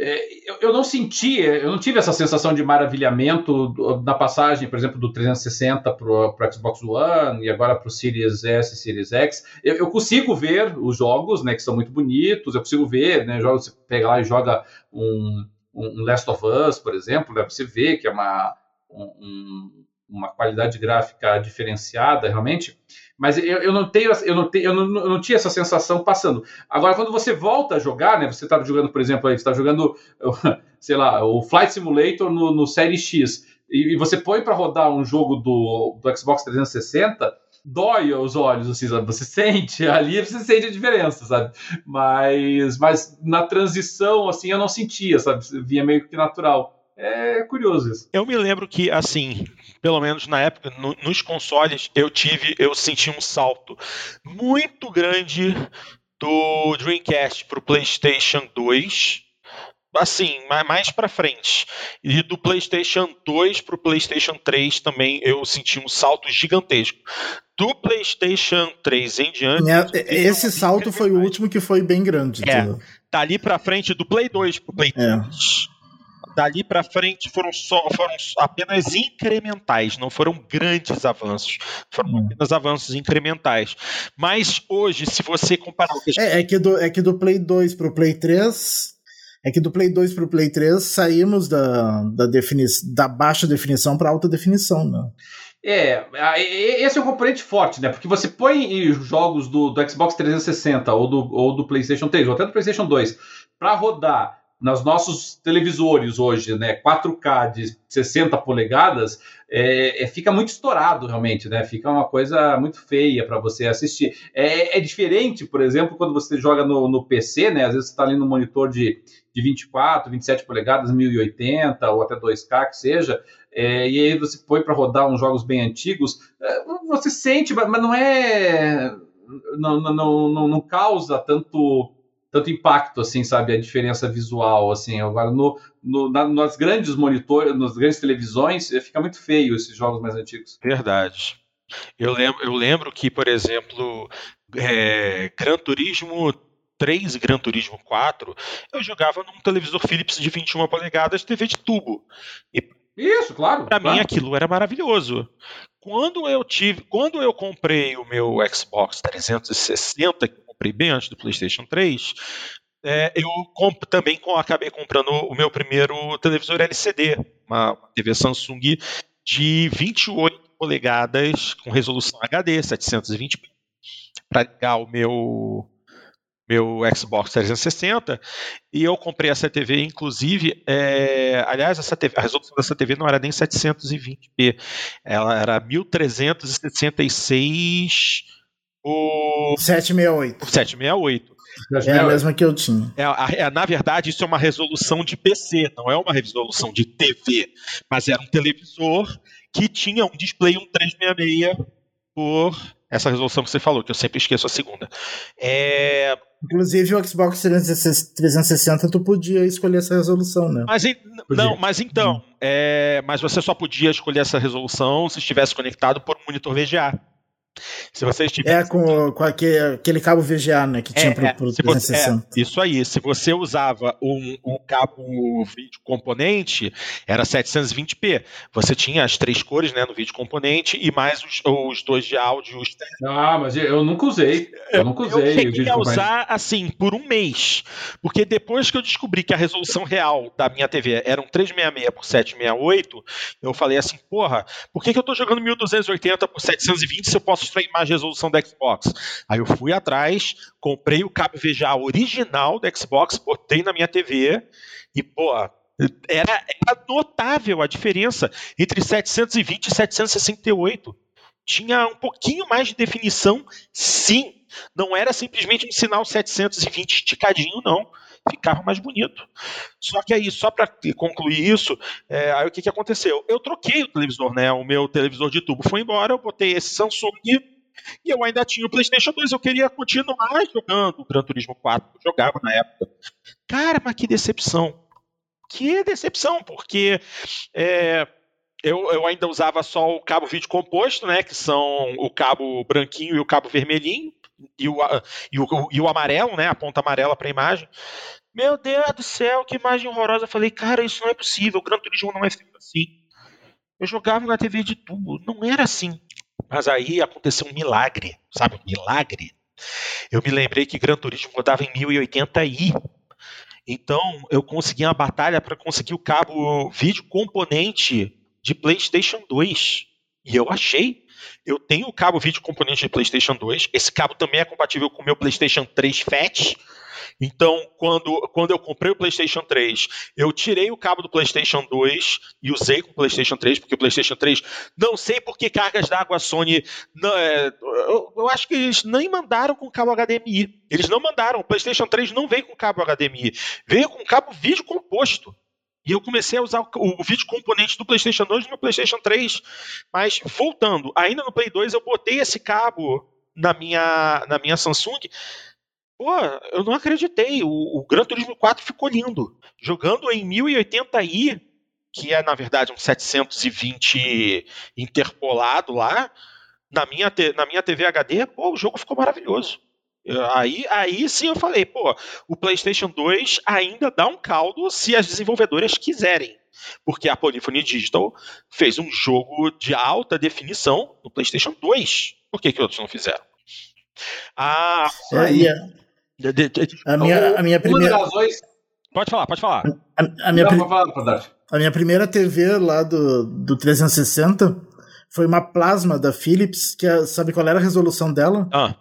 é, eu, eu não sentia, eu não tive essa sensação de maravilhamento na passagem, por exemplo, do 360 para o Xbox One e agora para o Series S e Series X. Eu, eu, consigo ver os jogos, né, que são muito bonitos, eu consigo ver, né, jogos, você pega lá e joga um, um Last of Us, por exemplo, né, você vê que é uma, um, uma qualidade gráfica diferenciada, realmente. Mas eu, eu não tenho, eu não tenho, eu não, eu não tinha essa sensação passando. Agora, quando você volta a jogar, né? Você está jogando, por exemplo, aí, você está jogando, *laughs* sei lá, o Flight Simulator no, no Série X, e, e você põe para rodar um jogo do, do Xbox 360 dói os olhos, assim, sabe? Você *laughs* sente ali, você sente a diferença, sabe? Mas, mas na transição, assim, eu não sentia, sabe? Vinha meio que natural. É curioso isso. Eu me lembro que, assim, pelo menos na época, no, nos consoles, eu tive, eu senti um salto muito grande do Dreamcast para o PlayStation 2 assim, mais para frente. E do PlayStation 2 para o PlayStation 3 também eu senti um salto gigantesco. Do PlayStation 3 em diante. É, esse salto foi o último que foi bem grande. É, Dali pra frente, do Play 2 pro Play 3. É. Dali para frente foram, só, foram apenas incrementais, não foram grandes avanços, foram hum. apenas avanços incrementais. Mas hoje, se você comparar o que gente... é, é, que do, é que do Play 2 pro Play 3 é que do Play 2 pro Play 3 saímos da, da, defini da baixa definição para alta definição, né? É, esse é um componente forte, né? Porque você põe jogos do, do Xbox 360 ou do, ou do PlayStation 3 ou até do PlayStation 2 para rodar nos nossos televisores hoje, né, 4K de 60 polegadas, é, é, fica muito estourado realmente, né? Fica uma coisa muito feia para você assistir. É, é, diferente, por exemplo, quando você joga no, no PC, né? Às vezes você está ali no monitor de, de 24, 27 polegadas, 1080 ou até 2K que seja, é, e aí você põe para rodar uns jogos bem antigos, é, você sente, mas não é. Não, não, não, não causa tanto tanto impacto, assim, sabe, a diferença visual, assim, agora no, no na, nas grandes monitores, nas grandes televisões, eh, fica muito feio esses jogos mais antigos. Verdade. Eu lembro, eu lembro que, por exemplo, é, Gran Turismo 3 e Gran Turismo 4, eu jogava num televisor Philips de 21 polegadas, TV de tubo. E isso, claro. Para claro. mim aquilo era maravilhoso. Quando eu tive, quando eu comprei o meu Xbox 360, comprei bem antes do PlayStation 3, é, eu comp também com, acabei comprando o meu primeiro televisor LCD, uma, TV Samsung de 28 polegadas com resolução HD 720p para ligar o meu meu Xbox 360 e eu comprei essa TV inclusive é, aliás essa TV, a resolução dessa TV não era nem 720p ela era 1366 o 768. 768. É a mesma que eu tinha. É, é, na verdade, isso é uma resolução de PC, não é uma resolução de TV. Mas era um televisor que tinha um display um 366 por essa resolução que você falou, que eu sempre esqueço a segunda. É... Inclusive o Xbox 360 tu podia escolher essa resolução, né? Mas, não, mas então, é, mas você só podia escolher essa resolução se estivesse conectado por um monitor VGA. Se vocês tiverem... É, com, com aquele, aquele cabo VGA, né, que tinha é, pro, pro 360. Você, é, isso aí, se você usava um, um cabo vídeo componente, era 720p. Você tinha as três cores, né, no vídeo componente e mais os, os dois de áudio. Os... Ah, mas eu nunca usei. Eu nunca usei. Eu cheguei a usar, assim, por um mês. Porque depois que eu descobri que a resolução real da minha TV era um 366 por 768, eu falei assim, porra, por que, que eu tô jogando 1280 por 720 se eu posso extrair mais resolução do Xbox. Aí eu fui atrás, comprei o cabo VGA original do Xbox, botei na minha TV e, pô, era, era notável a diferença entre 720 e 768. Tinha um pouquinho mais de definição, sim. Não era simplesmente um sinal 720 esticadinho, não ficava mais bonito. Só que aí, só para concluir isso, é, aí o que, que aconteceu? Eu troquei o televisor, né? O meu televisor de tubo foi embora, eu botei esse Samsung e eu ainda tinha o PlayStation 2. Eu queria continuar jogando o Gran Turismo 4, eu jogava na época. Cara, mas que decepção. Que decepção, porque é, eu, eu, ainda usava só o cabo vídeo composto, né? Que são o cabo branquinho e o cabo vermelhinho. E o, e o, e o amarelo, né? A ponta amarela para a imagem. Meu Deus do céu, que imagem horrorosa. Eu falei, cara, isso não é possível. O Gran Turismo não é feito assim. Eu jogava na TV de tubo, não era assim. Mas aí aconteceu um milagre, sabe? Um milagre. Eu me lembrei que Gran Turismo rodava em 1080i. Então eu consegui uma batalha para conseguir o cabo vídeo componente de PlayStation 2. E eu achei. Eu tenho o cabo vídeo componente de PlayStation 2. Esse cabo também é compatível com o meu PlayStation 3 Fat. Então, quando, quando eu comprei o PlayStation 3, eu tirei o cabo do PlayStation 2 e usei com o PlayStation 3, porque o PlayStation 3, não sei por que cargas d'água a Sony. Não, é, eu, eu, acho que eles nem mandaram com cabo HDMI. Eles não mandaram. O PlayStation 3 não veio com cabo HDMI. Veio com cabo vídeo composto. E eu comecei a usar o, o vídeo componente do PlayStation 2 no meu PlayStation 3. Mas, voltando, ainda no Play 2 eu botei esse cabo na minha, na minha Samsung Pô, eu não acreditei. O, o Gran Turismo 4 ficou lindo. Jogando em 1080i, que é na verdade um 720 interpolado lá, na minha, na minha TV HD, pô, o jogo ficou maravilhoso. Aí, aí sim eu falei, pô, o PlayStation 2 ainda dá um caldo se as desenvolvedoras quiserem. Porque a Polyphony Digital fez um jogo de alta definição no PlayStation 2. Por que, que outros não fizeram? Ah, é. A, a, minha, a minha primeira. Pode falar, pode falar. A, a minha, não, falar, a minha primeira TV lá do, do 360 foi uma plasma da Philips, que é, sabe qual era a resolução dela? Ah.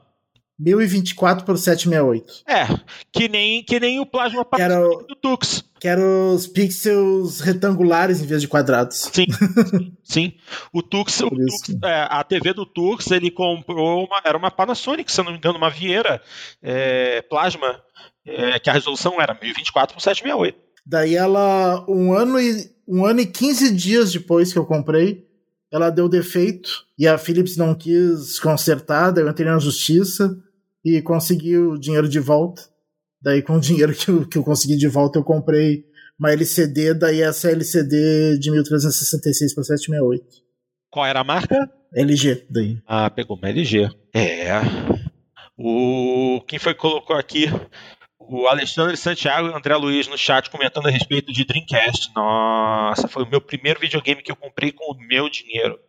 1024 por 768. É, que nem, que nem o plasma o, do Tux. Que eram os pixels retangulares em vez de quadrados. Sim, *laughs* sim. O Tux, o Tux é, a TV do Tux, ele comprou uma, era uma Panasonic, se eu não me engano, uma Vieira é, plasma, é, que a resolução era 1024 por 768. Daí ela, um ano e um ano e 15 dias depois que eu comprei, ela deu defeito e a Philips não quis consertar, daí eu entrei na justiça e consegui o dinheiro de volta. Daí com o dinheiro que eu, que eu consegui de volta eu comprei uma LCD, daí essa LCD de 1366 por 768. Qual era a marca? LG, daí. Ah, pegou uma LG. É. O quem foi que colocou aqui o Alexandre Santiago e o André Luiz no chat comentando a respeito de Dreamcast. Nossa, foi o meu primeiro videogame que eu comprei com o meu dinheiro.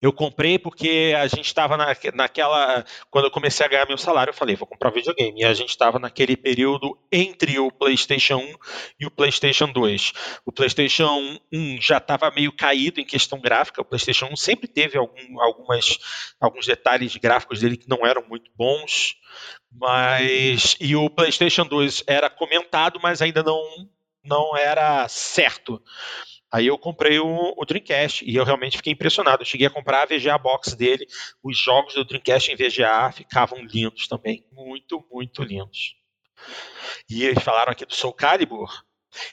Eu comprei porque a gente estava na, naquela. Quando eu comecei a ganhar meu salário, eu falei, vou comprar videogame. E a gente estava naquele período entre o PlayStation 1 e o PlayStation 2. O PlayStation 1 já estava meio caído em questão gráfica. O PlayStation 1 sempre teve algum, algumas, alguns detalhes gráficos dele que não eram muito bons. Mas. E o PlayStation 2 era comentado, mas ainda não, não era certo. Aí eu comprei o, o, Dreamcast e eu realmente fiquei impressionado. Eu cheguei a comprar a VGA Box dele. Os jogos do Dreamcast em VGA ficavam lindos também. Muito, muito lindos. E eles falaram aqui do Soul Calibur.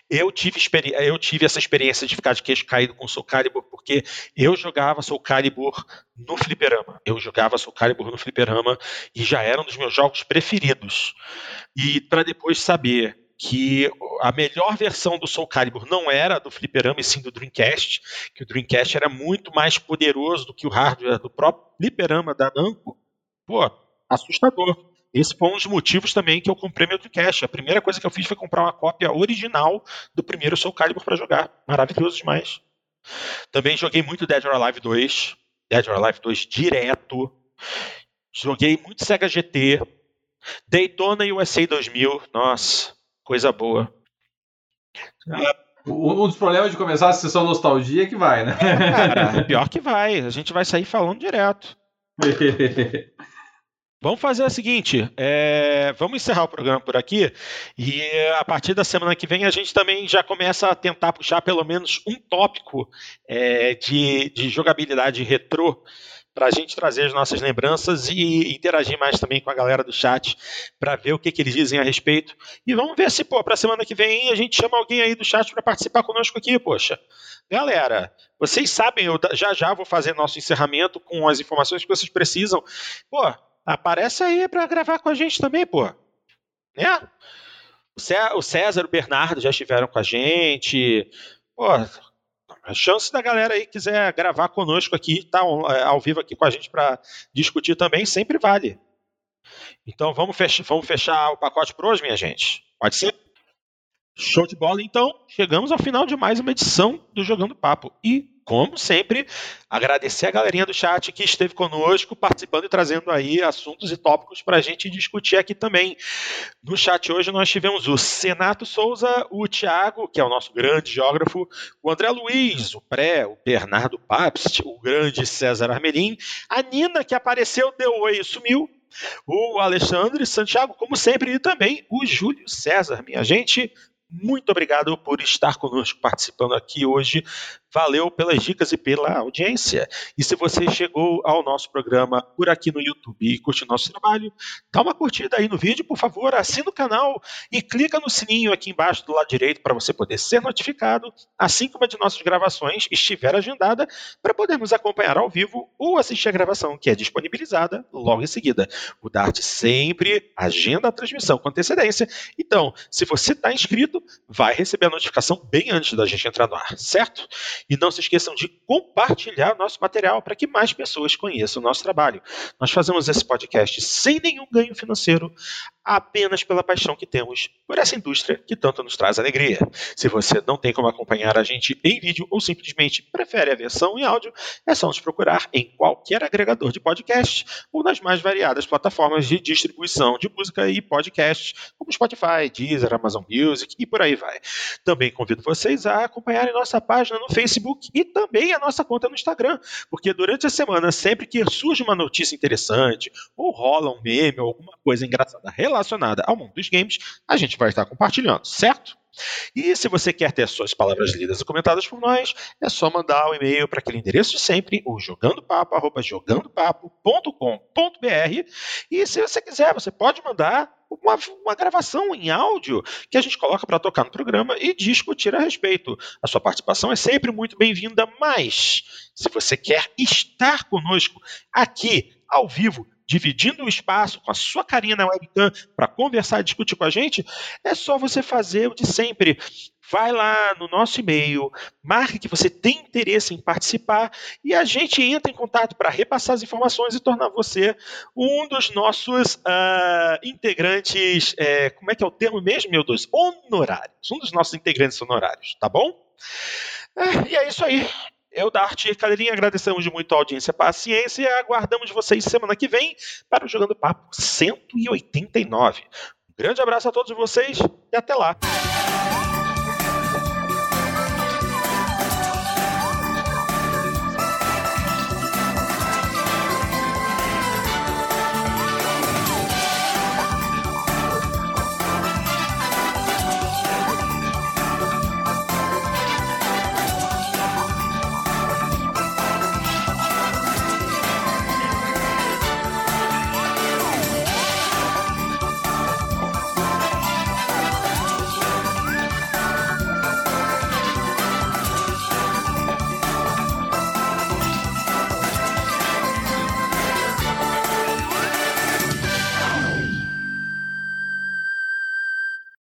Eu tive, eu tive essa experiência de ficar de queixo caído com Soul Calibur porque eu jogava Soul Calibur no fliperama. Eu jogava Soul Calibur no fliperama e já era um dos meus jogos preferidos. E para depois saber que a melhor versão do Soul Calibur não era do fliperama e sim do Dreamcast, que o Dreamcast era muito mais poderoso do que o hardware do próprio fliperama da Namco. Pô, assustador. Esse foi um dos motivos também que eu comprei meu Dreamcast. A primeira coisa que eu fiz foi comprar uma cópia original do primeiro Soul Calibur para jogar. Maravilhoso demais. Também joguei muito Dead or Alive 2. Dead or Alive 2 direto. Joguei muito Sega GT. Daytona USA 2000. Nossa, coisa boa. Um dos problemas de começar a sessão nostalgia é que vai, né? Cara, pior que vai. A gente vai sair falando direto. *laughs* Vamos fazer o seguinte: é, vamos encerrar o programa por aqui e a partir da semana que vem a gente também já começa a tentar puxar pelo menos um tópico é, de, de jogabilidade retrô para a gente trazer as nossas lembranças e interagir mais também com a galera do chat para ver o que, que, eles dizem a respeito. E vamos ver se, pô, para semana que vem a gente chama alguém aí do chat para participar conosco aqui, poxa. Galera, vocês sabem, eu já já vou fazer nosso encerramento com as informações que vocês precisam. Pô, aparece aí para gravar com a gente também, pô. Né? O César, o Bernardo já estiveram com a gente. Pô, a chance da galera aí quiser gravar conosco aqui, tá é, ao vivo aqui com a gente para discutir também, sempre vale. Então vamos fechar, vamos fechar o pacote por hoje, minha gente. Pode ser? Show de bola, então. Chegamos ao final de mais uma edição do Jogando Papo. E como sempre, agradecer a galerinha do chat que esteve conosco, participando e trazendo aí assuntos e tópicos para a gente discutir aqui também. No chat hoje nós tivemos o Senato Souza, o Tiago, que é o nosso grande geógrafo, o André Luiz, o Pré, o Bernardo Papst, o grande César Armelin, a Nina, que apareceu, deu oi e sumiu, o Alexandre Santiago, como sempre, e também o Júlio César, minha gente. Muito obrigado por estar conosco participando aqui hoje Valeu pelas dicas e pela audiência. E se você chegou ao nosso programa por aqui no YouTube e curte o nosso trabalho, dá uma curtida aí no vídeo, por favor, assina o canal e clica no sininho aqui embaixo do lado direito para você poder ser notificado assim que uma de nossas gravações estiver agendada para podermos acompanhar ao vivo ou assistir a gravação que é disponibilizada logo em seguida. O Dart sempre agenda a transmissão com antecedência. Então, se você está inscrito, vai receber a notificação bem antes da gente entrar no ar, certo? E não se esqueçam de compartilhar nosso material para que mais pessoas conheçam o nosso trabalho. Nós fazemos esse podcast sem nenhum ganho financeiro, apenas pela paixão que temos por essa indústria que tanto nos traz alegria. Se você não tem como acompanhar a gente em vídeo ou simplesmente prefere a versão em áudio, é só nos procurar em qualquer agregador de podcast ou nas mais variadas plataformas de distribuição de música e podcast, como Spotify, Deezer, Amazon Music e por aí vai. Também convido vocês a acompanharem nossa página no Facebook e também a nossa conta no Instagram, porque durante a semana, sempre que surge uma notícia interessante ou rola um meme ou alguma coisa engraçada relacionada ao mundo dos games, a gente vai estar compartilhando, certo? E se você quer ter suas palavras lidas e comentadas por nós, é só mandar o um e-mail para aquele endereço de sempre, o jogandopapo.jogandopapo.com.br. E se você quiser, você pode mandar uma, uma, gravação em áudio que a gente coloca para tocar no programa e discutir a respeito. A sua participação é sempre muito bem-vinda, mas se você quer estar conosco aqui, ao vivo, dividindo o espaço com a sua carinha na webcam para conversar e discutir com a gente, é só você fazer o de sempre. Vai lá no nosso e-mail, marque que você tem interesse em participar e a gente entra em contato para repassar as informações e tornar você um dos nossos uh, integrantes. É, como é que é o termo mesmo, meu Deus? Honorários. Um dos nossos integrantes honorários, tá bom? É, e é isso aí. Eu, Dart e Cadeirinha, agradecemos muito a audiência e paciência e aguardamos vocês semana que vem para o Jogando Papo 189. Um grande abraço a todos vocês e até lá!